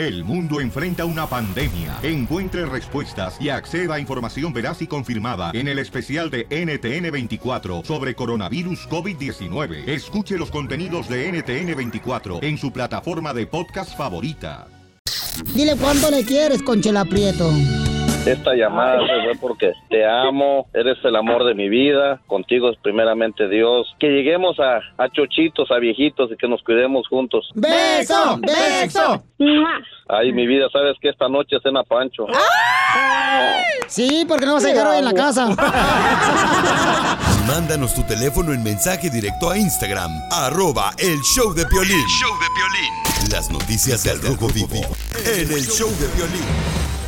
El mundo enfrenta una pandemia. Encuentre respuestas y acceda a información veraz y confirmada en el especial de NTN24 sobre coronavirus COVID-19. Escuche los contenidos de NTN24 en su plataforma de podcast favorita. Dile cuánto le quieres, Conchela Prieto. Esta llamada fue porque te amo, eres el amor de mi vida, contigo es primeramente Dios. Que lleguemos a, a chochitos, a viejitos y que nos cuidemos juntos. ¡Beso! ¡Beso! Ay, mi vida, sabes que esta noche cena Pancho. Sí, porque no vas a llegar hoy en la casa. Mándanos tu teléfono en mensaje directo a Instagram, arroba el show de Piolín. show de Piolín. Las noticias del Rojo Vivo en el show de Piolín.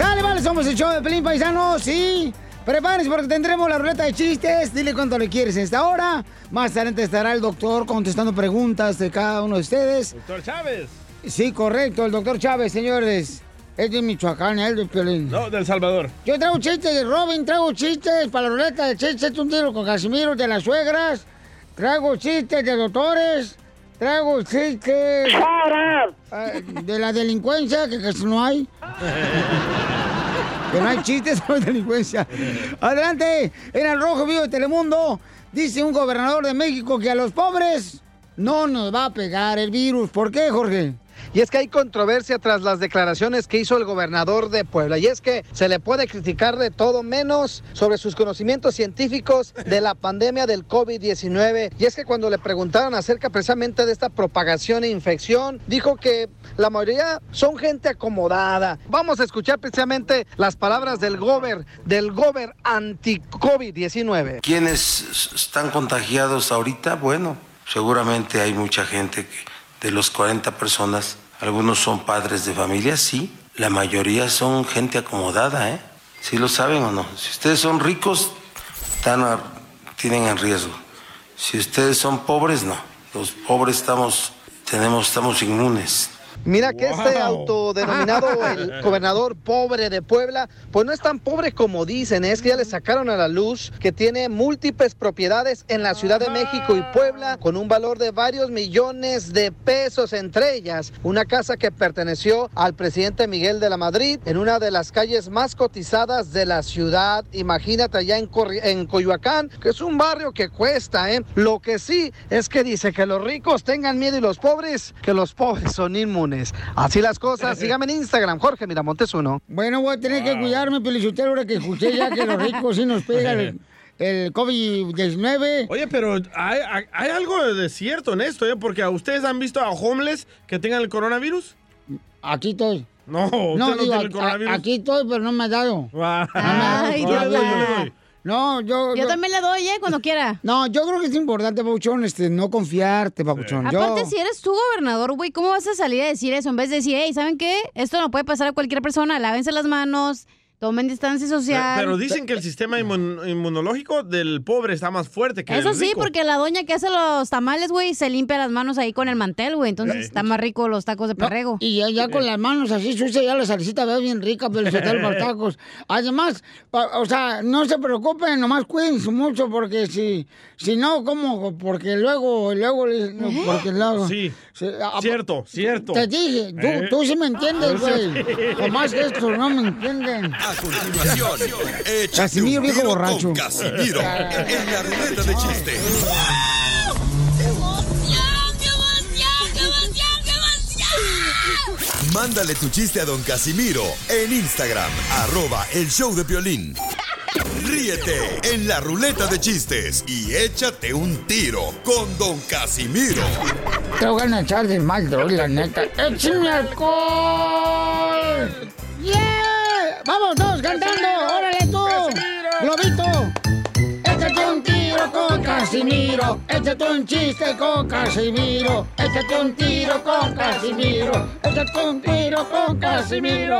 Sale, vale, somos el show de Pelín Paisano, sí. Prepárense porque tendremos la ruleta de chistes. Dile cuánto le quieres en esta hora. Más adelante estará el doctor contestando preguntas de cada uno de ustedes. Doctor Chávez. Sí, correcto, el doctor Chávez, señores. Es de Michoacán, es de Piolín. No, del Salvador. Yo traigo chistes de Robin, traigo chistes para la ruleta de chistes, un tiro con Casimiro de las suegras. Traigo chistes de doctores. Traigo chistes ah, de la delincuencia, que casi no hay. Que no hay chistes sobre delincuencia. Adelante, en el Rojo Vivo de Telemundo, dice un gobernador de México que a los pobres no nos va a pegar el virus. ¿Por qué, Jorge? Y es que hay controversia tras las declaraciones que hizo el gobernador de Puebla. Y es que se le puede criticar de todo menos sobre sus conocimientos científicos de la pandemia del COVID-19. Y es que cuando le preguntaron acerca precisamente de esta propagación e infección, dijo que la mayoría son gente acomodada. Vamos a escuchar precisamente las palabras del gober, del gober anti-COVID-19. ¿Quiénes están contagiados ahorita? Bueno, seguramente hay mucha gente que de los 40 personas, algunos son padres de familia, sí. La mayoría son gente acomodada, ¿eh? ¿Sí lo saben o no? Si ustedes son ricos, están tienen en riesgo. Si ustedes son pobres, no. Los pobres estamos, tenemos, estamos inmunes. Mira que este autodenominado el gobernador pobre de Puebla, pues no es tan pobre como dicen, es que ya le sacaron a la luz que tiene múltiples propiedades en la Ciudad de México y Puebla con un valor de varios millones de pesos, entre ellas una casa que perteneció al presidente Miguel de la Madrid en una de las calles más cotizadas de la ciudad. Imagínate allá en, Corri- en Coyoacán, que es un barrio que cuesta, ¿eh? Lo que sí es que dice que los ricos tengan miedo y los pobres, que los pobres son inmunes. Así las cosas, sígame en Instagram, Jorge Miramontes uno. Bueno, voy a tener que cuidarme, Pelichotero, ahora que escuché ya que los ricos sí nos pega el, el COVID-19. Oye, pero hay, hay- hay algo de cierto en esto, ¿eh? Porque ustedes han visto a homeless que tengan el coronavirus. Aquí estoy. No, No, no, tiene a- el coronavirus. aquí estoy, pero no me ha dado. Ay, No, yo le doy, yo le no, yo... Yo también le doy, ¿eh? Cuando quiera. No, yo creo que es importante, Papuchón, este, no confiarte, Papuchón. Yo- Aparte, si eres tú gobernador, güey, ¿cómo vas a salir a decir eso? En vez de decir, hey, ¿saben qué? Esto no puede pasar a cualquier persona. Lávense las manos, tomen distancia social. pero dicen que el sistema inmun- inmunológico del pobre está más fuerte que Eso el sí, rico. porque la doña que hace los tamales, güey, se limpia las manos ahí con el mantel, güey. Entonces Eh. está más rico los tacos de perrego. Y ya, ya con las manos así sucias, ya la salsita ve bien rica, pero se los tacos. Además, pa- o sea, no se preocupen, nomás cuídense mucho, porque si, si no, ¿cómo? Porque luego, luego, les- no, porque luego... Sí, a- cierto, cierto. Te dije, tú, Eh. tú sí me entiendes, güey. sí. Nomás que estos no me entienden. A continuación, échate Casimiro, un viejo borracho. con Casimiro en la ruleta de chistes. Mándale tu chiste a don Casimiro en Instagram, arroba el show de violín. Ríete en la ruleta de chistes y échate un tiro con don Casimiro. Te voy a echar de mal, droga, la neta. ¡Échame alcohol! ¡Yeah! ¡Vamos todos cantando! ¡Órale tú! ¡Globito! Échate un tiro con Casimiro. Échate un chiste con Casimiro. Échate un tiro con Casimiro. Échate un tiro con Casimiro.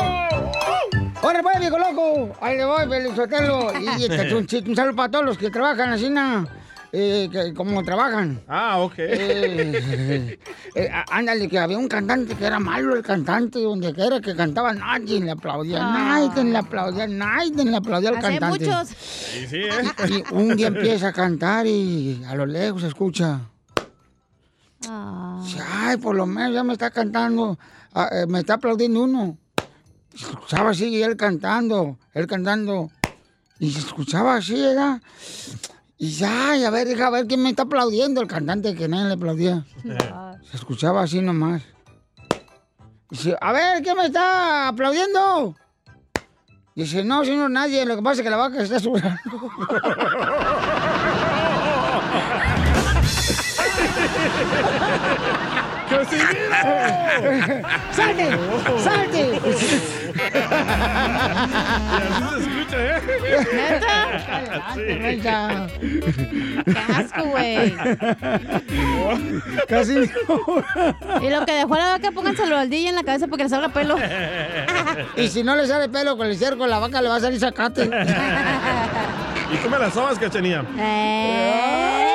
¡Órale, pues, viejo loco! Ahí le voy, Felizotelo. Y échate un chiste. Un saludo para todos los que trabajan así, ¿no? Eh, que, como trabajan. Ah, ok. Eh, eh, ándale, que había un cantante que era malo el cantante, donde quiera que cantaba, nadie le aplaudía, Ah. nadie le aplaudía, nadie le aplaudía al hay cantante. muchos. Sí, sí, ¿eh? Y un día empieza a cantar y a lo lejos se escucha. Ah. Ay, por lo menos ya me está cantando. ah, eh, me está aplaudiendo uno. Se escuchaba así, y él cantando, él cantando. Y se escuchaba así, ¿verdad? Y ya, y a ver, deja ver quién me está aplaudiendo, el cantante que nadie le aplaudía. Se escuchaba así nomás. Dice, a ver, ¿quién me está aplaudiendo? Dice, no, señor, nadie, lo que pasa es que la vaca está sudando. ¡Salte! ¡Salte! ¿Neta? Qué asco, güey. Casi no. Y lo que dejó la vaca, pónganselo al DJ en la cabeza porque le salga pelo. Y si no le sale pelo con el cerco, la vaca le va a salir sacate. ¿Y tú me las sobas, cachanía? ¡Ey!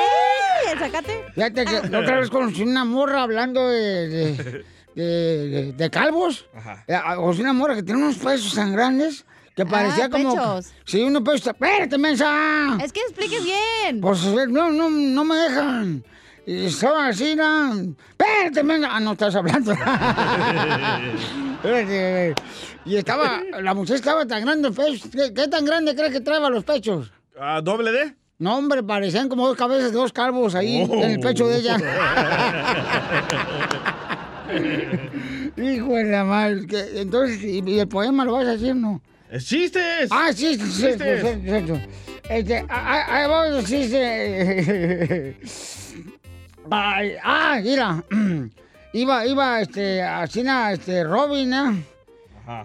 ¿El sacate? Fíjate que la otra vez conocí una morra hablando de, de, de- de- de calvos. Eh, Conocí una morra que tiene unos pechos tan grandes que parecía como... pechos. Sí, unos pechos... ¡Espérate, mensa! Es que expliques bien. Pues no, no, no me dejan. Y estaban así, ¿no? ¡Espérate, mensa! Ah, no estás hablando. Espérate. y estaba... La muchacha estaba tan grande el pecho. ¿Qué, qué tan grande crees que traeba los pechos? ¿A doble D? No, hombre, parecían como dos cabezas de dos calvos ahí Oh. en el pecho de ella. Hijo de la madre. Entonces, ¿y, el poema lo vas a decir, no? ¡Es chistes! Ah, Chistes. sí. Este, ah, ah, ahí va el chiste. Ay, ah, mira. Iba, iba, este, así, na, este, Robin, ¿eh?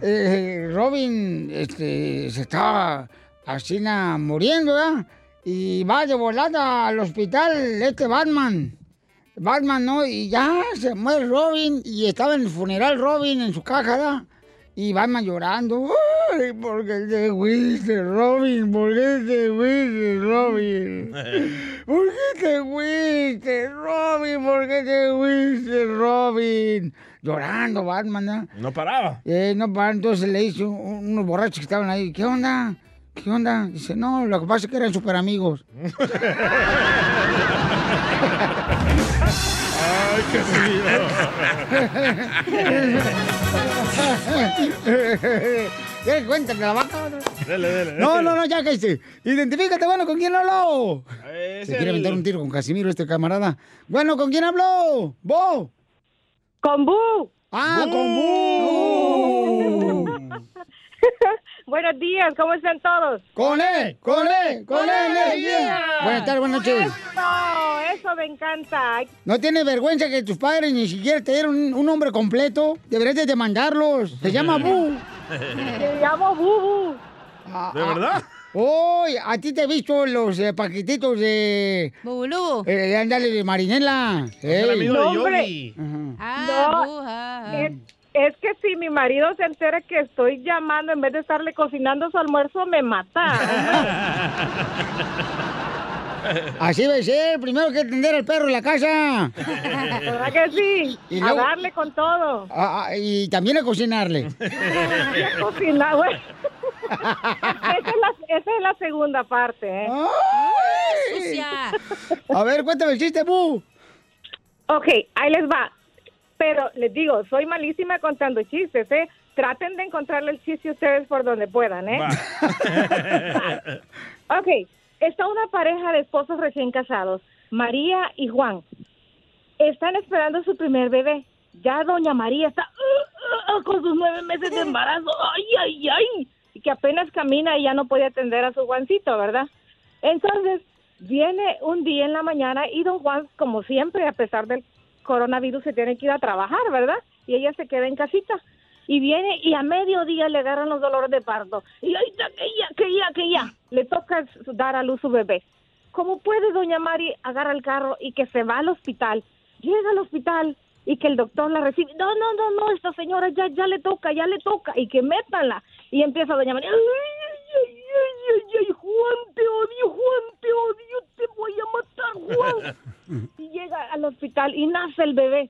Eh, Robin, este, se estaba así, na, muriendo, ¿eh? Y va de volada al hospital este Batman. Batman, ¿no? Y ya se muere Robin y estaba en el funeral Robin en su caja, ¿verdad? Y Batman llorando. ¡Ay, por qué te fuiste, Robin! ¿Por qué te fuiste, Robin? ¿Por qué te fuiste, Robin? ¿Por qué te fuiste, Robin? Llorando Batman, ¿no? No paraba. Eh, no, para, entonces le un- unos borrachos que estaban ahí, ¿qué onda? ¿Qué onda? Dice, no, lo que pasa es que eran super amigos. ¡Ay, qué ¿Qué cuenta la vaca? Dele, dele. No, no, no, ya que dice. Identifícate, bueno, ¿con quién habló? Se quiere el- aventar un tiro con Casimiro, este camarada. Bueno, ¿con quién habló? ¿Vos? Con Bu. Ah, con Bu. Buenos días, ¿cómo están todos? Con él, con él, con él, energía. Buenas tardes, buenas noches. Eso, eso me encanta. ¿No tiene vergüenza que tus padres ni siquiera te dieron un, un nombre completo? Deberías de demandarlos. Se llama Bu. Me llamo Bubu. ¿De verdad? Uy, a ti te he visto los eh, paquetitos de... Bubulubu. Eh, de ándale, de marinela. Es el Ey. amigo No, de. Yogi. Ah, No, bu, ah, ah. Es, que si mi marido se entera que estoy llamando en vez de estarle cocinando su almuerzo, me mata. Así debe ser. Primero que atender al perro en la casa. ¿Verdad que sí? Y A luego- darle con todo. Ah, ah, y también a cocinarle. Y a cocinar, güey. Esa es, la, esa es la segunda parte, ¿eh? Ay. Sucia. A ver, cuéntame el chiste, Bu. Ok, ahí les va. Pero les digo, soy malísima contando chistes, ¿eh? Traten de encontrarle el chiste ustedes por donde puedan, ¿eh? Ok, está una pareja de esposos recién casados, María y Juan. Están esperando su primer bebé. Ya doña María está uh, uh, con sus nueve meses de embarazo. ¡Ay, ay, ay! Y que apenas camina y ya no puede atender a su Juancito, ¿verdad? Entonces, viene un día en la mañana y don Juan, como siempre, a pesar del coronavirus, se tiene que ir a trabajar, ¿verdad? Y ella se queda en casita. Y viene y a mediodía le agarran los dolores de parto. Y ahí está, que ya, que ya, que ya. Le toca dar a luz su bebé. ¿Cómo puede doña Mari agarrar el carro y que se va al hospital? Llega al hospital y que el doctor la recibe. No, no, no, no, esta señora ya, ya le toca, ya le toca. Y que métanla. Y empieza doña María. Ay, ay, ay, ay, Juan, te odio, Juan, te odio, te voy a matar, Juan. Y llega al hospital y nace el bebé.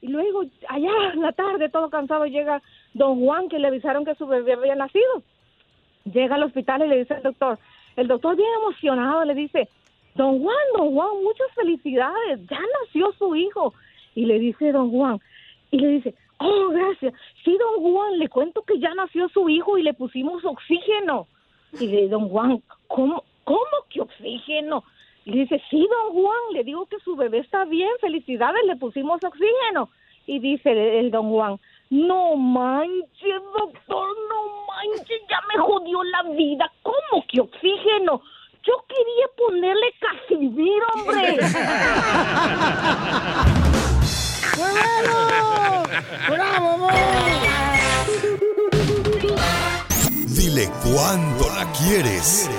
Y luego, allá en la tarde, todo cansado, llega don Juan, que le avisaron que su bebé había nacido. Llega al hospital y le dice al doctor, el doctor bien emocionado le dice, don Juan, don Juan, muchas felicidades, ya nació su hijo. Y le dice don Juan, y le dice, Oh, gracias. Sí, don Juan, le cuento que ya nació su hijo y le pusimos oxígeno. Y le don Juan, ¿cómo, cómo que oxígeno? Y dice, sí, don Juan, le digo que su bebé está bien, felicidades, le pusimos oxígeno. Y dice el, el don Juan, no manches, doctor, no manches, ya me jodió la vida. ¿Cómo que oxígeno? Yo quería ponerle Casimiro, hombre. bueno! ¡Bravo, amor! Dile cuándo la quieres.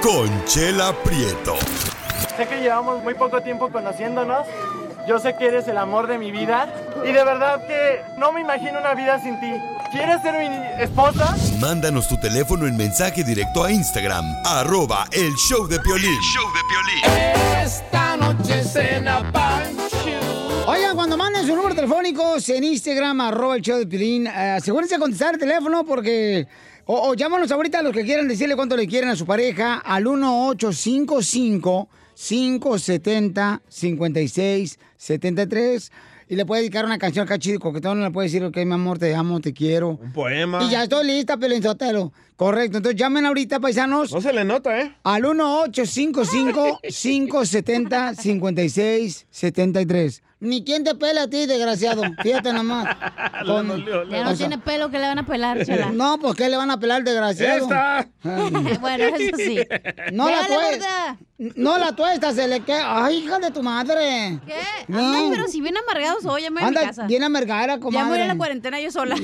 Conchela Prieto. Sé que llevamos muy poco tiempo conociéndonos. Yo sé que eres el amor de mi vida. Y de verdad que no me imagino una vida sin ti. ¿Quieres ser mi esposa? Mándanos tu teléfono en mensaje directo a Instagram, arroba el show de Piolín. Esta noche cena Pancho. Oigan, cuando manden sus números telefónicos en Instagram, arroba el show de Pilín, asegúrense de contestar el teléfono porque... O, o llámanos ahorita a los que quieran decirle cuánto le quieren a su pareja al 1855 570 5673 y le puede dedicar una canción acá chido, coquetón, le puede decir, ok, mi amor, te amo, te quiero. Un poema. Y ya estoy lista, Pelín Sotelo. Correcto. Entonces llamen ahorita, paisanos. No se le nota, ¿eh? Al 1855-570-5673. Ni quién te pela a ti, desgraciado. Fíjate nomás. Con- Ya no o sea, tiene pelo que le van a pelar, chela. No, pues ¿qué le van a pelar, desgraciado? Esta. Bueno, eso sí. No la tuesta. No la tuesta, se le queda. Ay, hija de tu madre. ¿Qué? No. Pero si bien amargados hoy, ya me voy a mi casa. bien amargada, comadre. Ya me voy a la cuarentena yo sola.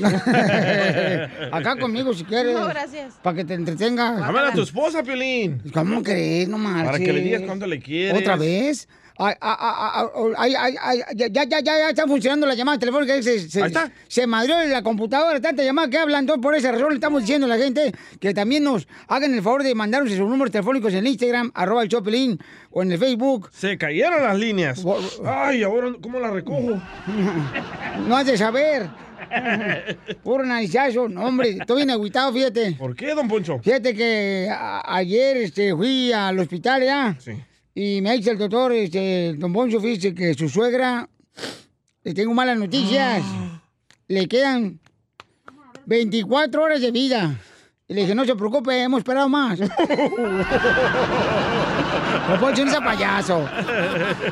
Acá conmigo, si quieres. No, gracias. Para que te entretengas. Llámale a tu esposa, Piolín. ¿Cómo crees? No marches. Para que le digas cuánto le quieres. ¿Otra vez? Ay, ay, ay, ay, ay, ay, ay, ya, ya, ya, ya está funcionando la llamada telefónica. Se, se, Ahí está. se madrió la computadora, tanta llamada que hablan. Entonces, por esa razón le estamos diciendo a la gente que también nos hagan el favor de mandarnos sus números telefónicos en Instagram, arroba el Chopelín, o en el Facebook. Se cayeron las líneas. Ay, ahora, ¿cómo las recojo? No has de saber. Puro narizazo. No, hombre, estoy bien agüitado, fíjate. ¿Por qué, don Poncho? Fíjate que ayer este, fui al hospital, ¿ya? Sí. Y me dice el doctor, este, don Poncho, fíjese que su suegra, le tengo malas noticias. Le quedan 24 horas de vida. Y le dije, no se preocupe, hemos esperado más. No sea payaso.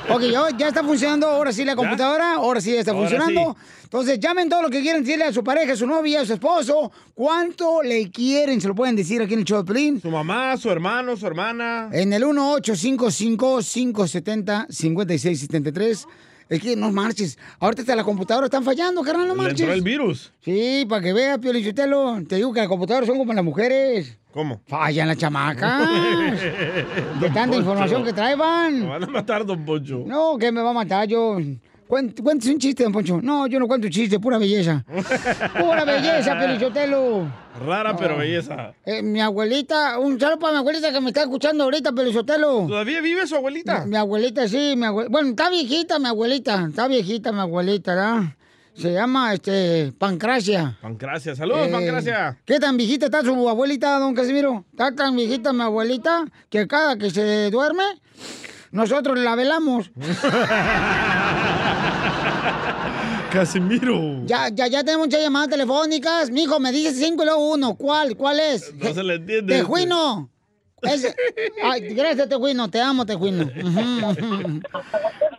Ok, yo- ya está funcionando ahora sí la computadora, ahora sí ya está Ahora funcionando. sí. Entonces llamen todo lo que quieran decirle a su pareja, a su novia, a su esposo, cuánto le quieren, se lo pueden decir aquí en el show de Pelín. Su mamá, su hermano, su hermana. En el 1855-570-5673. Es que no marches. Ahorita hasta la computadora están fallando, carnal, no Le marches. entró el virus. Sí, para que vea, Pio Lichotelo. Te digo que las computadoras son como las mujeres. ¿Cómo? Fallan las chamacas. de tanta Poncho. información que Me traen. van a matar, don Poncho. No, que me va a matar yo. Cuént- Cuéntese un chiste, don Poncho. No, yo no cuento chiste, pura belleza. Pura belleza, Pio Lichotelo. Rara, pero belleza. Eh, mi abuelita, un saludo para mi abuelita que me está escuchando ahorita, Pelizotelo. ¿Todavía vive su abuelita? Mi, mi abuelita, sí, mi abuelita. Bueno, está viejita mi abuelita, está viejita mi abuelita, ¿verdad? Se llama, este, Pancracia. Pancracia. Saludos, Eh, Pancracia. ¿Qué tan viejita está su abuelita, don Casimiro? Está tan viejita mi abuelita que cada que se duerme, nosotros la velamos. Casimiro. Ya, ya, ya tenemos muchas llamadas telefónicas. Mijo, me dice cinco y luego uno. ¿Cuál? ¿Cuál es? No se le entiende. Tejuino. Ay, gracias, Tejuino. Te amo, Tejuino.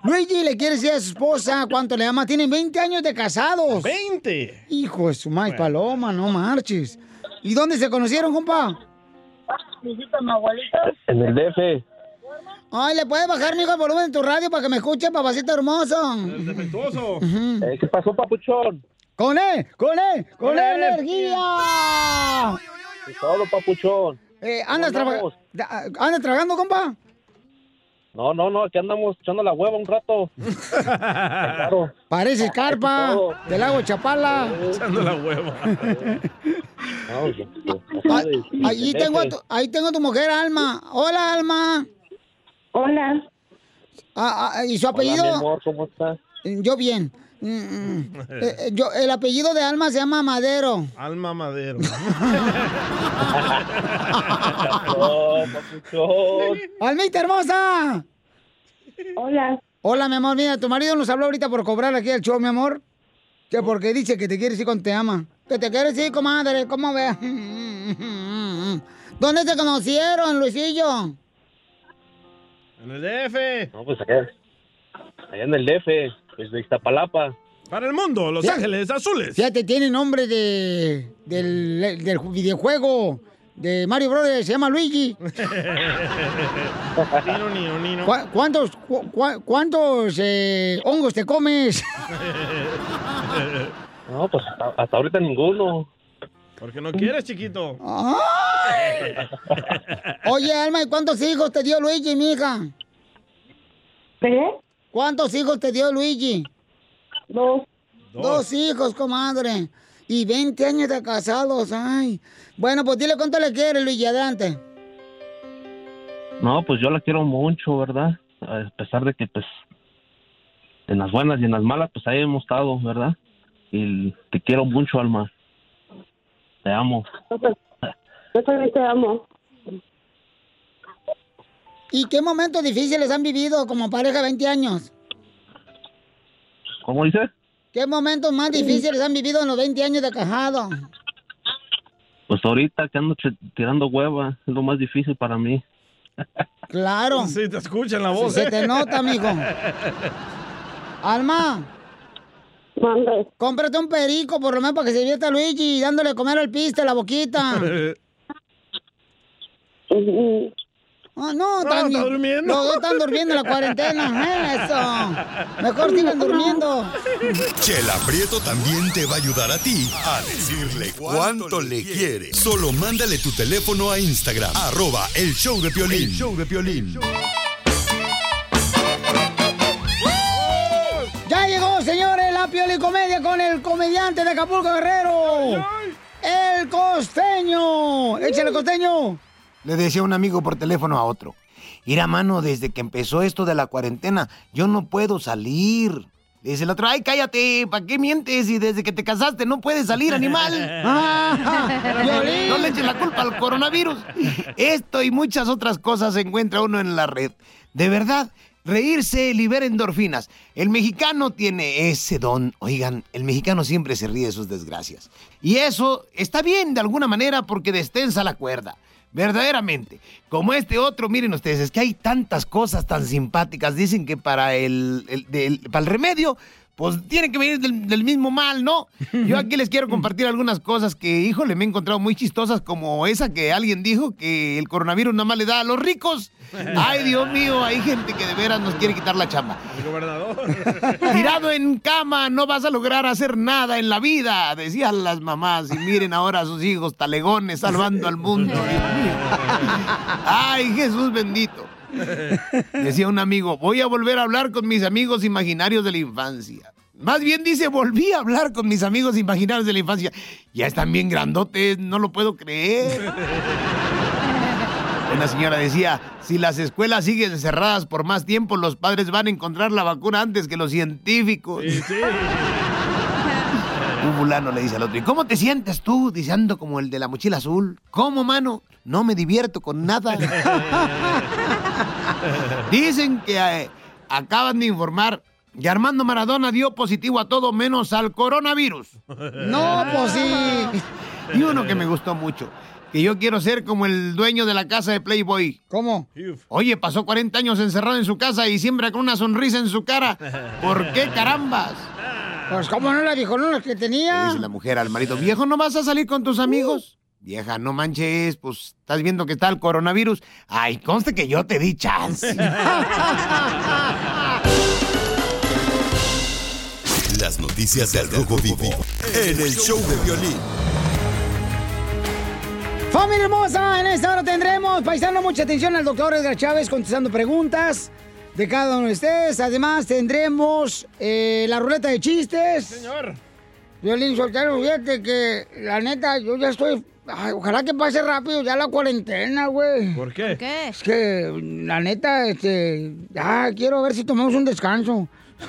Luigi le quiere decir a su esposa cuánto le ama. Tienen 20 años de casados. ¡20! Hijo de su madre paloma, no marches. ¿Y dónde se conocieron, compa? En el DF. Ay, ¿le puedes bajar, mijo, el volumen de tu radio para que me escuche, papacito hermoso? Defectuoso. Eh, ¿Qué pasó, papuchón? ¡Con él! ¡Con él! ¡Con Con él, él. energía! ¿Qué todo, papuchón? Eh, ¿andas, ¿Cómo traba- andamos? da- ¿Andas trabajando, compa? No, no, no, aquí andamos echando la hueva un rato. claro. Parece carpa del lago Chapala. Echando la hueva. Ah, Ahí el tengo, a tu, ahí tengo a tu mujer, Alma. Hola, Alma. Hola. Ah, ah, ¿Y su Hola, apellido? mi amor, ¿cómo estás? Yo bien. Mm, mm. Eh, eh, yo, el apellido de Alma se llama Madero. Alma Madero. Almita hermosa. Hola. Hola, mi amor. Mira, tu marido nos habló ahorita por cobrar aquí el show, mi amor. Que porque dice que te quieres ir con te ama. Que te quieres ir, comadre, ¿cómo ve? ¿Dónde se conocieron, Luisillo? En el DF. No, pues allá, allá en el DF, pues de Iztapalapa. Para el mundo, Los Ya. Ángeles Azules. Fíjate, tiene nombre de, del, del videojuego de Mario Bros. Se llama Luigi. Nino, nino, nino. ¿Cu- ¿Cuántos, cu- cu- cuántos eh, hongos te comes? No, pues hasta, hasta ahorita ninguno. Porque no quieres, chiquito. Ay. Oye, Alma, ¿y cuántos hijos te dio Luigi, mija? ¿Qué? ¿Cuántos hijos te dio Luigi? Dos. Dos hijos, comadre. Y 20 años de casados, ay. Bueno, pues dile cuánto le quieres, Luigi, adelante. No, pues yo la quiero mucho, ¿verdad? A pesar de que, pues, en las buenas y en las malas, pues ahí hemos estado, ¿verdad? Y te quiero mucho, Alma. Te amo. Yo también te amo. ¿Y qué momentos difíciles han vivido como pareja 20 años? ¿Cómo dices? ¿Qué momentos más difíciles han vivido en los 20 años de casado? Pues ahorita que ando tirando hueva, es lo más difícil para mí. Claro. Sí, te escuchan la voz. Se ¿eh? te nota, mijo. Alma. Cómprate un perico, por lo menos para que se divierta Luigi, dándole a comer al piste la boquita. Ah, no, No, están, está durmiendo. Los dos están durmiendo en la cuarentena. Eso. Mejor sigan durmiendo. Chela Prieto también te va a ayudar a ti a decirle cuánto le quiere. Solo mándale tu teléfono a Instagram, arroba el show de Piolín. El show de Piolín. Señores, la piolicomedia con el comediante de Acapulco Guerrero. El costeño. Échale, costeño. Le decía un amigo por teléfono a otro. Ir a mano desde que empezó esto de la cuarentena, yo no puedo salir. Le dice el otro, ay, cállate, ¿para qué mientes? Y desde que te casaste no puedes salir, animal. Piolín. no le eches la culpa al coronavirus. Esto y muchas otras cosas se encuentra uno en la red. De verdad, reírse libera endorfinas. El mexicano tiene ese don. Oigan, el mexicano siempre se ríe de sus desgracias. Y eso está bien de alguna manera porque destensa la cuerda. Verdaderamente. Como este otro, miren ustedes, es que hay tantas cosas tan simpáticas. Dicen que para el, el- del- para el remedio, pues tiene que venir del, del mismo mal, ¿no? Yo aquí les quiero compartir algunas cosas que, híjole, me he encontrado muy chistosas, como esa que alguien dijo que el coronavirus nada más le da a los ricos. Ay, Dios mío, hay gente que de veras nos quiere quitar la chamba. El gobernador. Tirado en cama no vas a lograr hacer nada en la vida, decían las mamás. Y miren ahora a sus hijos talegones salvando al mundo. Dios mío. Ay, Jesús bendito. Decía un amigo, voy a volver a hablar con mis amigos imaginarios de la infancia. Más bien dice, volví a hablar con mis amigos imaginarios de la infancia. Ya están bien grandotes, no lo puedo creer. Una señora decía, si las escuelas siguen cerradas por más tiempo, los padres van a encontrar la vacuna antes que los científicos. Un fulano le dice al otro, ¿y cómo te sientes tú? Dice, ando como el de la mochila azul. ¿Cómo, mano? No me divierto con nada. Dicen que eh, acaban de informar que Armando Maradona dio positivo a todo menos al coronavirus. No, pues sí. Y uno que me gustó mucho, que yo quiero ser como el dueño de la casa de Playboy. ¿Cómo? Oye, pasó 40 años encerrado en su casa y siempre con una sonrisa en su cara. ¿Por qué carambas? Pues, ¿cómo no la dijo? ¿No la que Le tenía? dice la mujer al marido, viejo, ¿no vas a salir con tus amigos? Vieja, no manches, pues estás viendo que está el coronavirus. Ay, conste que yo te di chance. Las noticias del Rojo Vivo en el show de Piolín. Familia hermosa, en esta hora tendremos, paisano, mucha atención al doctor Edgar Chávez contestando preguntas de cada uno de ustedes. Además, tendremos eh, la ruleta de chistes. Señor. Violín Soltero, fíjate que la neta, yo ya estoy. Ay, ojalá que pase rápido ya la cuarentena, güey. ¿Por qué? ¿Qué? Es que, la neta, este. Ya quiero ver si tomamos un descanso.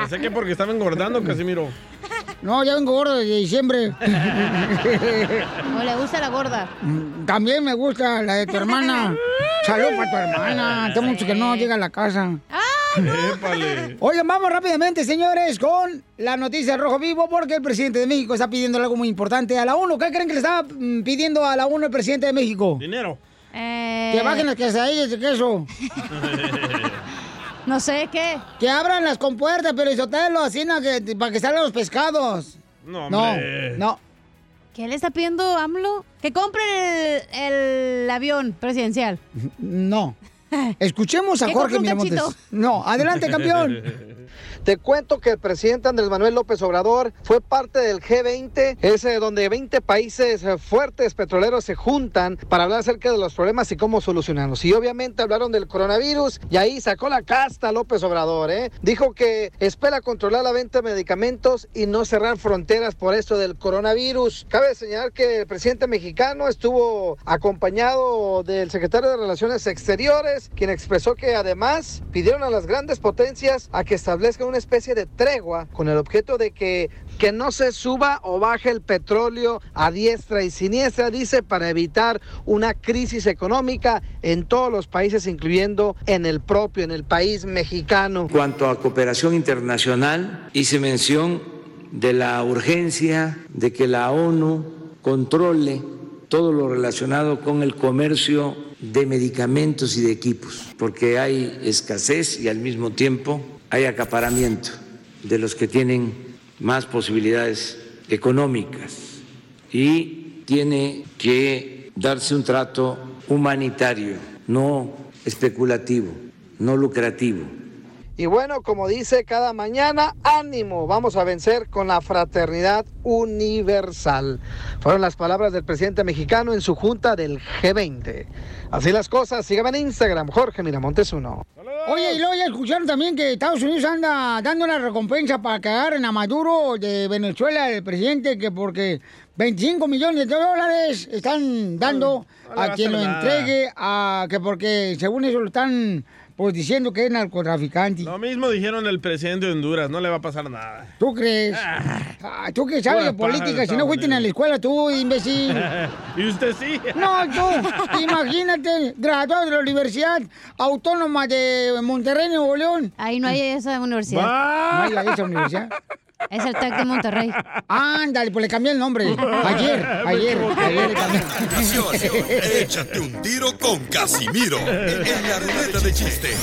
Pensé que porque estaba engordando, Casimiro. No, ya vengo gordo desde diciembre. ¿O le gusta la gorda? También me gusta la de tu hermana. Salud para tu hermana. Tengo mucho que no llega a la casa. Oigan, vamos rápidamente, señores, con la noticia de Rojo Vivo, porque el presidente de México está pidiendo algo muy importante a la ONU. ¿Qué creen que le está mm, pidiendo a la ONU el presidente de México? Dinero. Que bajen las quesadillas de queso. No sé qué. Que abran las compuertas, pero isotelo, así na, que, para que salgan los pescados. No, No, hombre. no. ¿Qué le está pidiendo AMLO? Que compren el, el avión presidencial. No. Escuchemos a Jorge Miramontes. No, adelante, campeón. Te cuento que el presidente Andrés Manuel López Obrador fue parte del G20, ese donde 20 países fuertes petroleros se juntan para hablar acerca de los problemas y cómo solucionarlos. Y obviamente hablaron del coronavirus y ahí sacó la casta López Obrador, ¿eh? Dijo que espera controlar la venta de medicamentos y no cerrar fronteras por esto del coronavirus. Cabe señalar que el presidente mexicano estuvo acompañado del secretario de Relaciones Exteriores, quien expresó que además pidieron a las grandes potencias a que establezcan una especie de tregua con el objeto de que, que no se suba o baje el petróleo a diestra y siniestra, dice, para evitar una crisis económica en todos los países, incluyendo en el propio, en el país mexicano. Cuanto a cooperación internacional, hice mención de la urgencia de que la ONU controle todo lo relacionado con el comercio de medicamentos y de equipos, porque hay escasez y al mismo tiempo hay acaparamiento de los que tienen más posibilidades económicas y tiene que darse un trato humanitario, no especulativo, no lucrativo. Y bueno, como dice cada mañana, ánimo, vamos a vencer con la fraternidad universal. Fueron las palabras del presidente mexicano en su junta del G20. Así las cosas, síganme en Instagram, Jorge Miramontes uno. Oye, y luego ya escucharon también que Estados Unidos anda dando una recompensa para que agarren a Maduro de Venezuela, el presidente, que porque 25 millones de dólares están dando no a quien lo nada. entregue, a que porque según eso lo están pues diciendo que es narcotraficante. Lo mismo dijeron el presidente de Honduras, no le va a pasar nada. ¿Tú crees? Ah, ¿Tú que sabes de política? Si no fuiste a la escuela tú, imbécil. y usted sí. No, tú, imagínate, graduado de la Universidad Autónoma de Monterrey, Nuevo León. Ahí no hay esa universidad. ¿No hay esa universidad? Es el TEC de Monterrey. Ándale, pues le cambié el nombre. Ayer, ayer, ayer le cambié. Échate un tiro con Casimiro en la ruleta de chiste.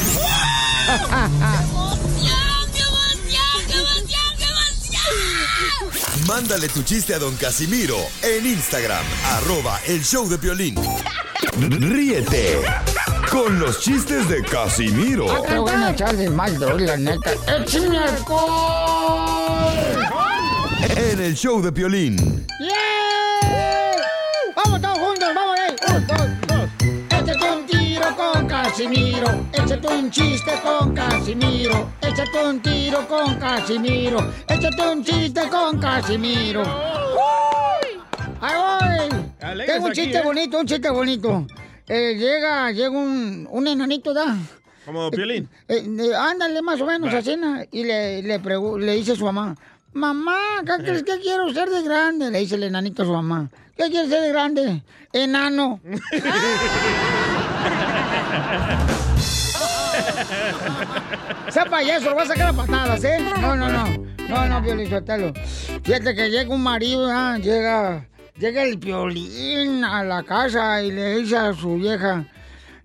Mándale tu chiste a don Casimiro en Instagram, arroba el show de violín. Ríete con los chistes de Casimiro Ah, Te voy a echar de mal, la neta. En el show de violín. ¡Yeah! ¡Vamos todos juntos! ¡Vamos ahí! ¡Un, dos, dos! Échate un tiro con Casimiro. Échate un chiste con Casimiro. Échate un tiro con Casimiro. Échate un chiste con Casimiro. ¡Uy! ¡Ahí voy! Tengo un aquí, chiste ¿eh? bonito, un chiste bonito. Eh, llega, llega un, un enanito, ¿da? Como Piolín. Eh, eh, ándale, más o menos, así, ¿no? Y le, le, le dice a su mamá, mamá, ¿qué crees que quiero ser de grande? Le dice el enanito a su mamá, ¿qué quieres ser de grande? Enano. sea payaso, lo va a sacar a patadas, ¿eh? No, no, no. No, no, Piolín, suéltalo. Fíjate que llega un marido, ¿ah? llega, llega el Piolín a la casa y le dice a su vieja,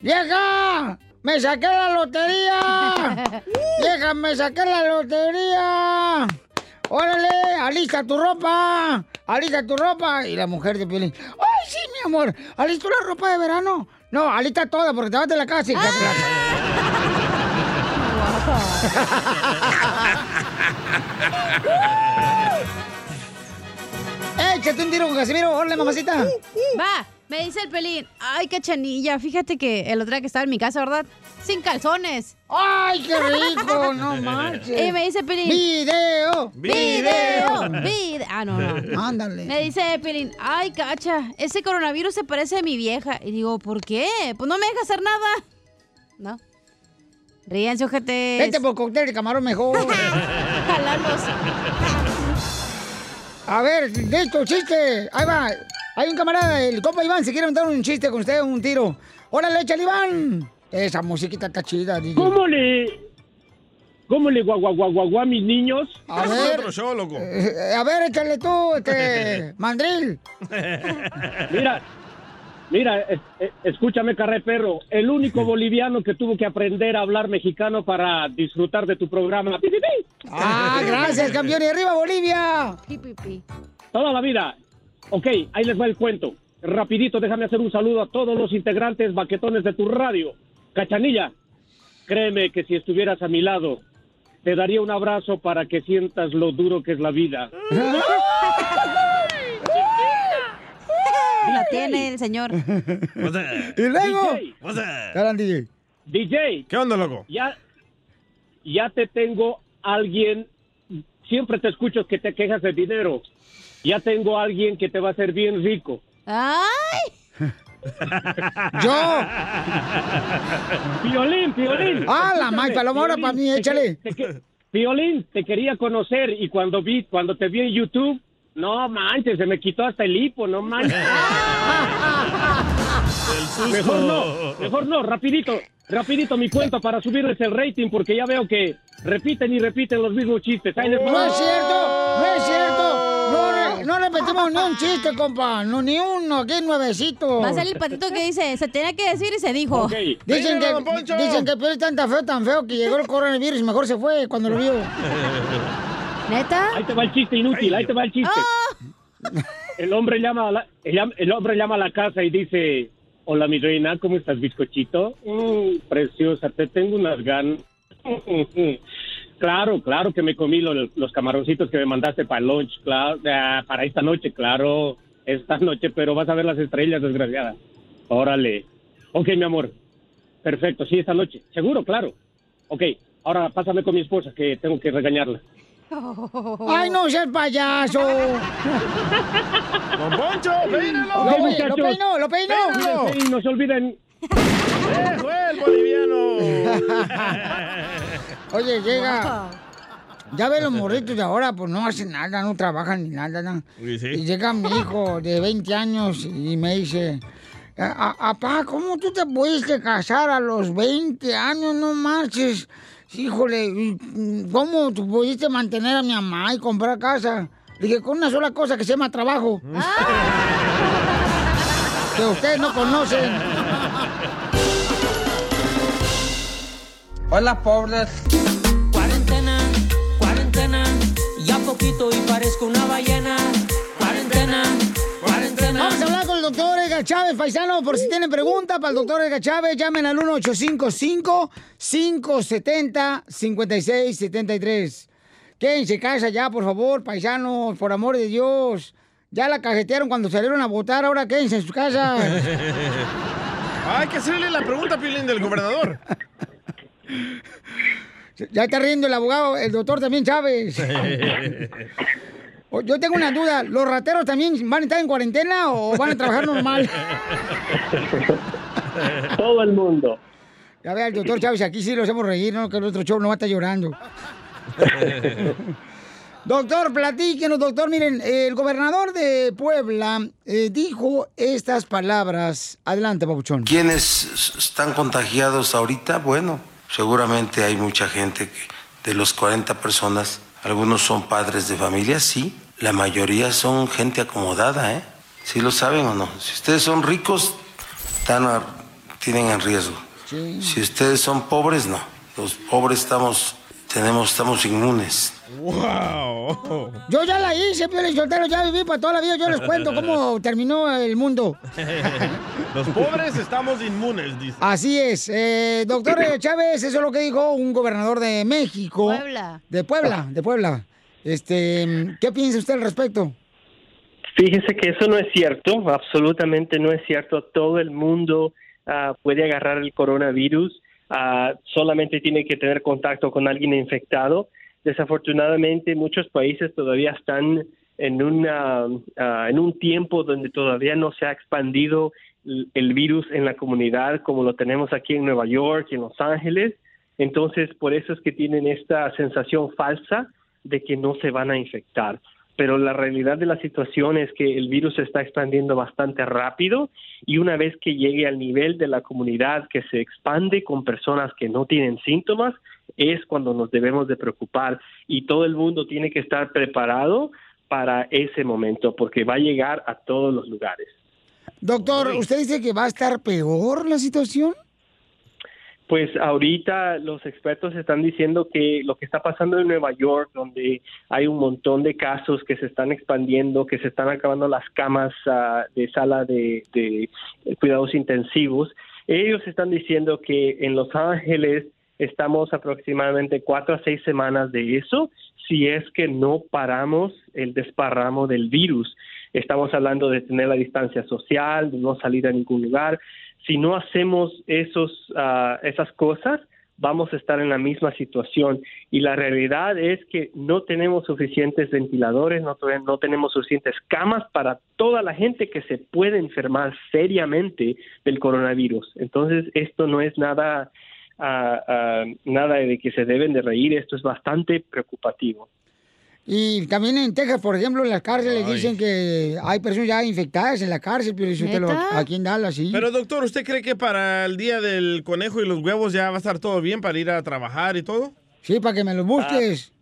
¡Vieja! ¡Me saqué la lotería! ¡Vieja, me saqué la lotería! ¡Órale! ¡Alista tu ropa! ¡Alista tu ropa! Y la mujer de Piolín, ¡ay, sí, mi amor! ¿Alistó la ropa de verano? No, alista toda porque te vas de la casa y te la- ¡Échate un tiro con Casimiro! ¡Órale, mamacita! Va, me dice el pelín. Ay, qué chanilla. Fíjate que el otro día que estaba en mi casa, ¿verdad? Sin calzones. ¡Ay, qué rico! No marches. Y me dice Pelín. ¡Video! ¡Video! ¡Video! Ah, no, no. Ándale. Me dice Pelín, ay, cacha, ese coronavirus se parece a mi vieja. Y digo, ¿por qué? Pues no me deja hacer nada. No. Ríense, ojete. Vete por cóctel de camarón mejor. Jalarlos. A ver, listo, chiste. Ahí va. Hay un camarada, el compa Iván, se quiere montar un chiste con usted, un tiro. ¡Órale, échale, Iván! Esa musiquita está chida, DJ. ¿Cómo le, ¿Cómo le guaguaguaguaguá a mis niños? A ver, eh, a ver, échale tú, este, mandril. Mira, mira, es- es- escúchame, carré perro. El único boliviano que tuvo que aprender a hablar mexicano para disfrutar de tu programa. ¡Pi, pi, pi! Ah, gracias, campeón. Y arriba, Bolivia. Toda la vida. Ok, ahí les va el cuento. Rapidito, déjame hacer un saludo a todos los integrantes baquetones de tu radio. Cachanilla, créeme que si estuvieras a mi lado, te daría un abrazo para que sientas lo duro que es la vida. La tiene el señor. Y luego. Caran, DJ. DJ. ¿Qué onda, loco? Ya, ya te tengo alguien, siempre te escucho que te quejas de dinero. Ya tengo alguien que te va a hacer bien rico. ¡Ay! ¡Yo! Piolín, Piolín. Ah, la May Palomora Piolín, para mí, échale. te Piolín, te quería conocer y cuando vi, cuando te vi en YouTube, no manches, se me quitó hasta el hipo, no manches. Mejor no, mejor no, rapidito, rapidito mi cuento para subirles el rating porque ya veo que repiten y repiten los mismos chistes. Ahí les va. No es cierto, no es cierto. No, re- no repetimos ni un chiste, compa. No, ni uno, aquí nuevecito. Va a ser el patito que dice, se tenía que decir y se dijo. Dicen que, dicen que Piolín es tan feo, tan feo que llegó el coronavirus y mejor se fue cuando lo vio. ¿Neta? Ahí te va el chiste inútil, ahí te va el chiste. El hombre llama a la, el, el hombre llama a la casa y dice, hola mi reina, ¿cómo estás bizcochito? "Mm, preciosa, te tengo unas ganas. claro, claro que me comí los, los camaroncitos que me mandaste para el lunch, claro, ah, para esta noche, claro, esta noche, pero vas a ver las estrellas, desgraciada. Órale. Ok, mi amor. Perfecto, sí, esta noche. Seguro, claro. Ok, ahora pásame con mi esposa que tengo que regañarla. ¡Ay, no seas payaso! ¡Don Poncho, peínalo! Lo, pe- lo peino, lo peino. Y no se olviden. ¡Eh, fue el boliviano! Oye, llega. Ya ve los morritos de ahora, pues no hacen nada, no trabajan ni nada. ¿no? Sí. Y llega mi hijo de 20 años y me dice, "A- a- apá, ¿cómo tú te pudiste casar a los 20 años? No marches. Híjole, ¿y ¿cómo tú pudiste mantener a mi mamá y comprar casa? Le dije, con una sola cosa que se llama trabajo. que ustedes no conocen. Hola, pobres. Cuarentena, cuarentena. Ya poquito y parezco una ballena. Cuarentena, Vamos a hablar con el doctor Edgar Chávez, paisano, por si tienen pregunta para el doctor Edgar Chávez, llamen al 1855-570-5673. Quédense en casa ya, por favor, paisanos, por amor de Dios. Ya la cajetearon cuando salieron a votar, ahora quédense en su casa. Hay que hacerle la pregunta, Pilín, del gobernador. Ya está riendo el abogado, el doctor también Chávez. Yo tengo una duda, ¿los rateros también van a estar en cuarentena o van a trabajar normal? Todo el mundo. Ya vea, el doctor Chávez, aquí sí lo hacemos reír, ¿no? Que el otro show no va a estar llorando. Doctor, platíquenos, doctor. Miren, el gobernador de Puebla eh, dijo estas palabras. Adelante, Pabuchón. ¿Quiénes están contagiados ahorita? Bueno, seguramente hay mucha gente que de los 40 personas, algunos son padres de familia, sí. La mayoría son gente acomodada, ¿eh? ¿Sí lo saben o no? Si ustedes son ricos, están a- tienen en riesgo. Si ustedes son pobres, no. Los pobres estamos, tenemos, estamos inmunes. ¡Wow! Yo ya la hice, Pio Soltero, ya viví para toda la vida. Yo les cuento cómo terminó el mundo. Los pobres estamos inmunes, dice. Así es. Eh, doctor Chávez, eso es lo que dijo un gobernador de México. Puebla. De Puebla, de Puebla. Este, ¿Qué piensa usted al respecto? Fíjese que eso no es cierto, absolutamente no es cierto. Todo el mundo ah, puede agarrar el coronavirus, ah, solamente tiene que tener contacto con alguien infectado. Desafortunadamente, muchos países todavía están en, una, ah, en un tiempo donde todavía no se ha expandido el, virus en la comunidad como lo tenemos aquí en Nueva York y en Los Ángeles. Entonces, por eso es que tienen esta sensación falsa de que no se van a infectar. pero la realidad de la situación es que el virus está expandiendo bastante rápido y una vez que llegue al nivel de la comunidad que se expande con personas que no tienen síntomas, es cuando nos debemos de preocupar y todo el mundo tiene que estar preparado para ese momento porque va a llegar a todos los lugares. Doctor, ¿usted dice que va a estar peor la situación? Pues ahorita los expertos están diciendo que lo que está pasando en Nueva York, donde hay un montón de casos que se están expandiendo, que se están acabando las camas ah, de sala de, de cuidados intensivos, ellos están diciendo que en Los Ángeles estamos aproximadamente cuatro a seis semanas de eso, si es que no paramos el desparramo del virus. Estamos hablando de tener la distancia social, de no salir a ningún lugar. Si no hacemos esos, ah, esas cosas, vamos a estar en la misma situación. Y la realidad es que no tenemos suficientes ventiladores, no, tenemos suficientes camas para toda la gente que se puede enfermar seriamente del coronavirus. Entonces, esto no es nada, ah, ah, nada de que se deben de reír, esto es bastante preocupativo. Y también en Texas, por ejemplo, en las cárceles Ay. dicen que hay personas ya infectadas en la cárcel, pero si usted lo, aquí en Dallas, sí. Pero doctor, ¿usted cree que para el día del conejo y los huevos ya va a estar todo bien para ir a trabajar y todo? Sí, para que me los busques.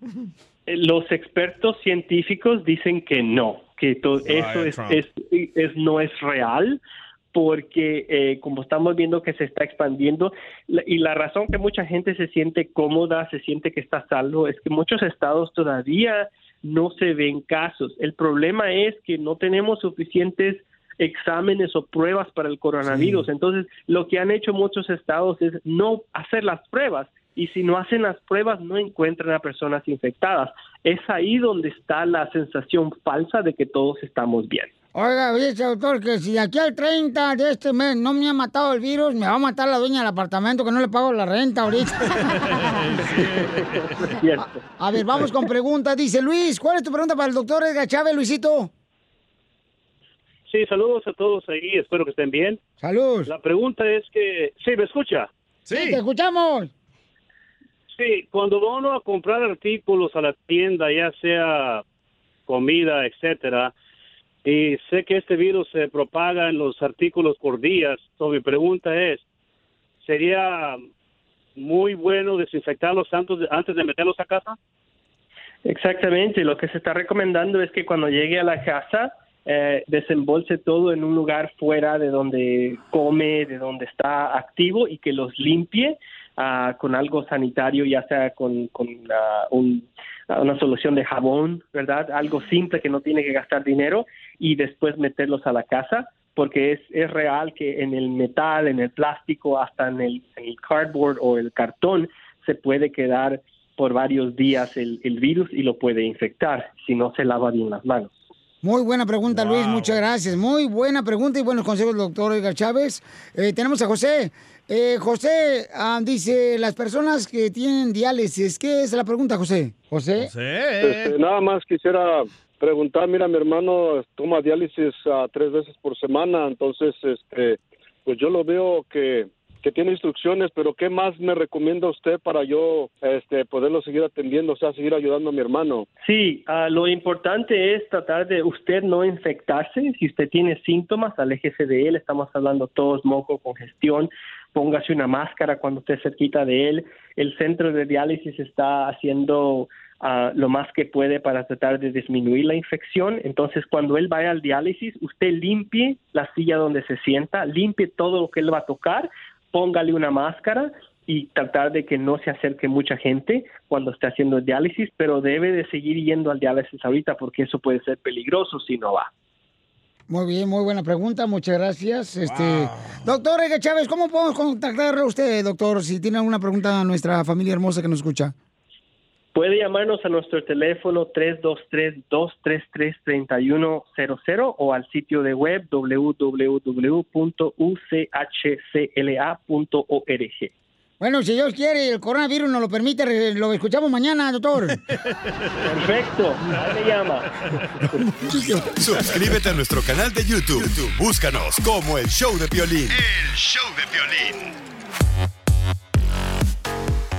Eh, Los expertos científicos dicen que no, que to- eso es- es- no es real porque eh, como estamos viendo que se está expandiendo y la razón que mucha gente se siente cómoda, se siente que está salvo, es que muchos estados todavía no se ven casos. El problema es que no tenemos suficientes exámenes o pruebas para el coronavirus. Entonces, lo que han hecho muchos estados es no hacer las pruebas y si no hacen las pruebas no encuentran a personas infectadas. Es ahí donde está la sensación falsa de que todos estamos bien. Oiga, dice doctor que si de aquí al 30 de este mes no me ha matado el virus, me va a matar la dueña del apartamento que no le pago la renta ahorita. A ver, vamos con preguntas. Dice Luis, ¿cuál es tu pregunta para el doctor Edgar Chávez, Luisito? Sí, saludos a todos ahí, espero que estén bien. Saludos. La pregunta es que, ¿sí me escucha? Sí, te escuchamos. Sí, cuando va uno a comprar artículos a la tienda, ya sea comida, etcétera, y sé que este virus se propaga en los artículos por días, so mi pregunta es, ¿sería muy bueno desinfectarlos antes de, meterlos a casa? Exactamente, lo que se está recomendando es que cuando llegue a la casa eh, desembolse todo en un lugar fuera de donde come, de donde está activo y que los limpie ah, con algo sanitario, ya sea con, con ah, un- una solución de jabón, ¿verdad? Algo simple que no tiene que gastar dinero y después meterlos a la casa porque es, es real que en el metal, en el plástico, hasta en el, en el cardboard o el cartón se puede quedar por varios días el, el virus y lo puede infectar si no se lava bien las manos. Muy buena pregunta, Luis, muchas gracias. Muy buena pregunta y buenos consejos, doctor Edgar Chávez. Eh, tenemos a José. Eh, José ah, dice, las personas que tienen diálisis, ¿qué es la pregunta, José? José. Este, nada más quisiera preguntar, mira, mi hermano toma diálisis ah, tres veces por semana, entonces, este, pues yo lo veo que, que tiene instrucciones, pero ¿qué más me recomienda usted para yo, este, poderlo seguir atendiendo, o sea, seguir ayudando a mi hermano? Sí, ah, lo importante es tratar de usted no infectarse. Si usted tiene síntomas, aléjese de él. Estamos hablando todos moco, congestión. Póngase una máscara cuando esté cerquita de él. El centro de diálisis está haciendo ah, lo más que puede para tratar de disminuir la infección. Entonces, cuando él vaya al diálisis, usted limpie la silla donde se sienta, limpie todo lo que él va a tocar, póngale una máscara y tratar de que no se acerque mucha gente cuando esté haciendo el diálisis, pero debe de seguir yendo al diálisis ahorita porque eso puede ser peligroso si no va. Muy bien, muy buena pregunta, muchas gracias. Este, Doctor Edgar Chávez, ¿cómo podemos contactarle a usted, doctor, si tiene alguna pregunta a nuestra familia hermosa que nos escucha? Puede llamarnos a nuestro teléfono 323-233-3100 o al sitio de web www.uchcla.org. Bueno, si Dios quiere, el coronavirus nos lo permite, lo escuchamos mañana, doctor. Perfecto, ahí me llama. Suscríbete a nuestro canal de YouTube. YouTube, Búscanos como el show de violín. El show de violín.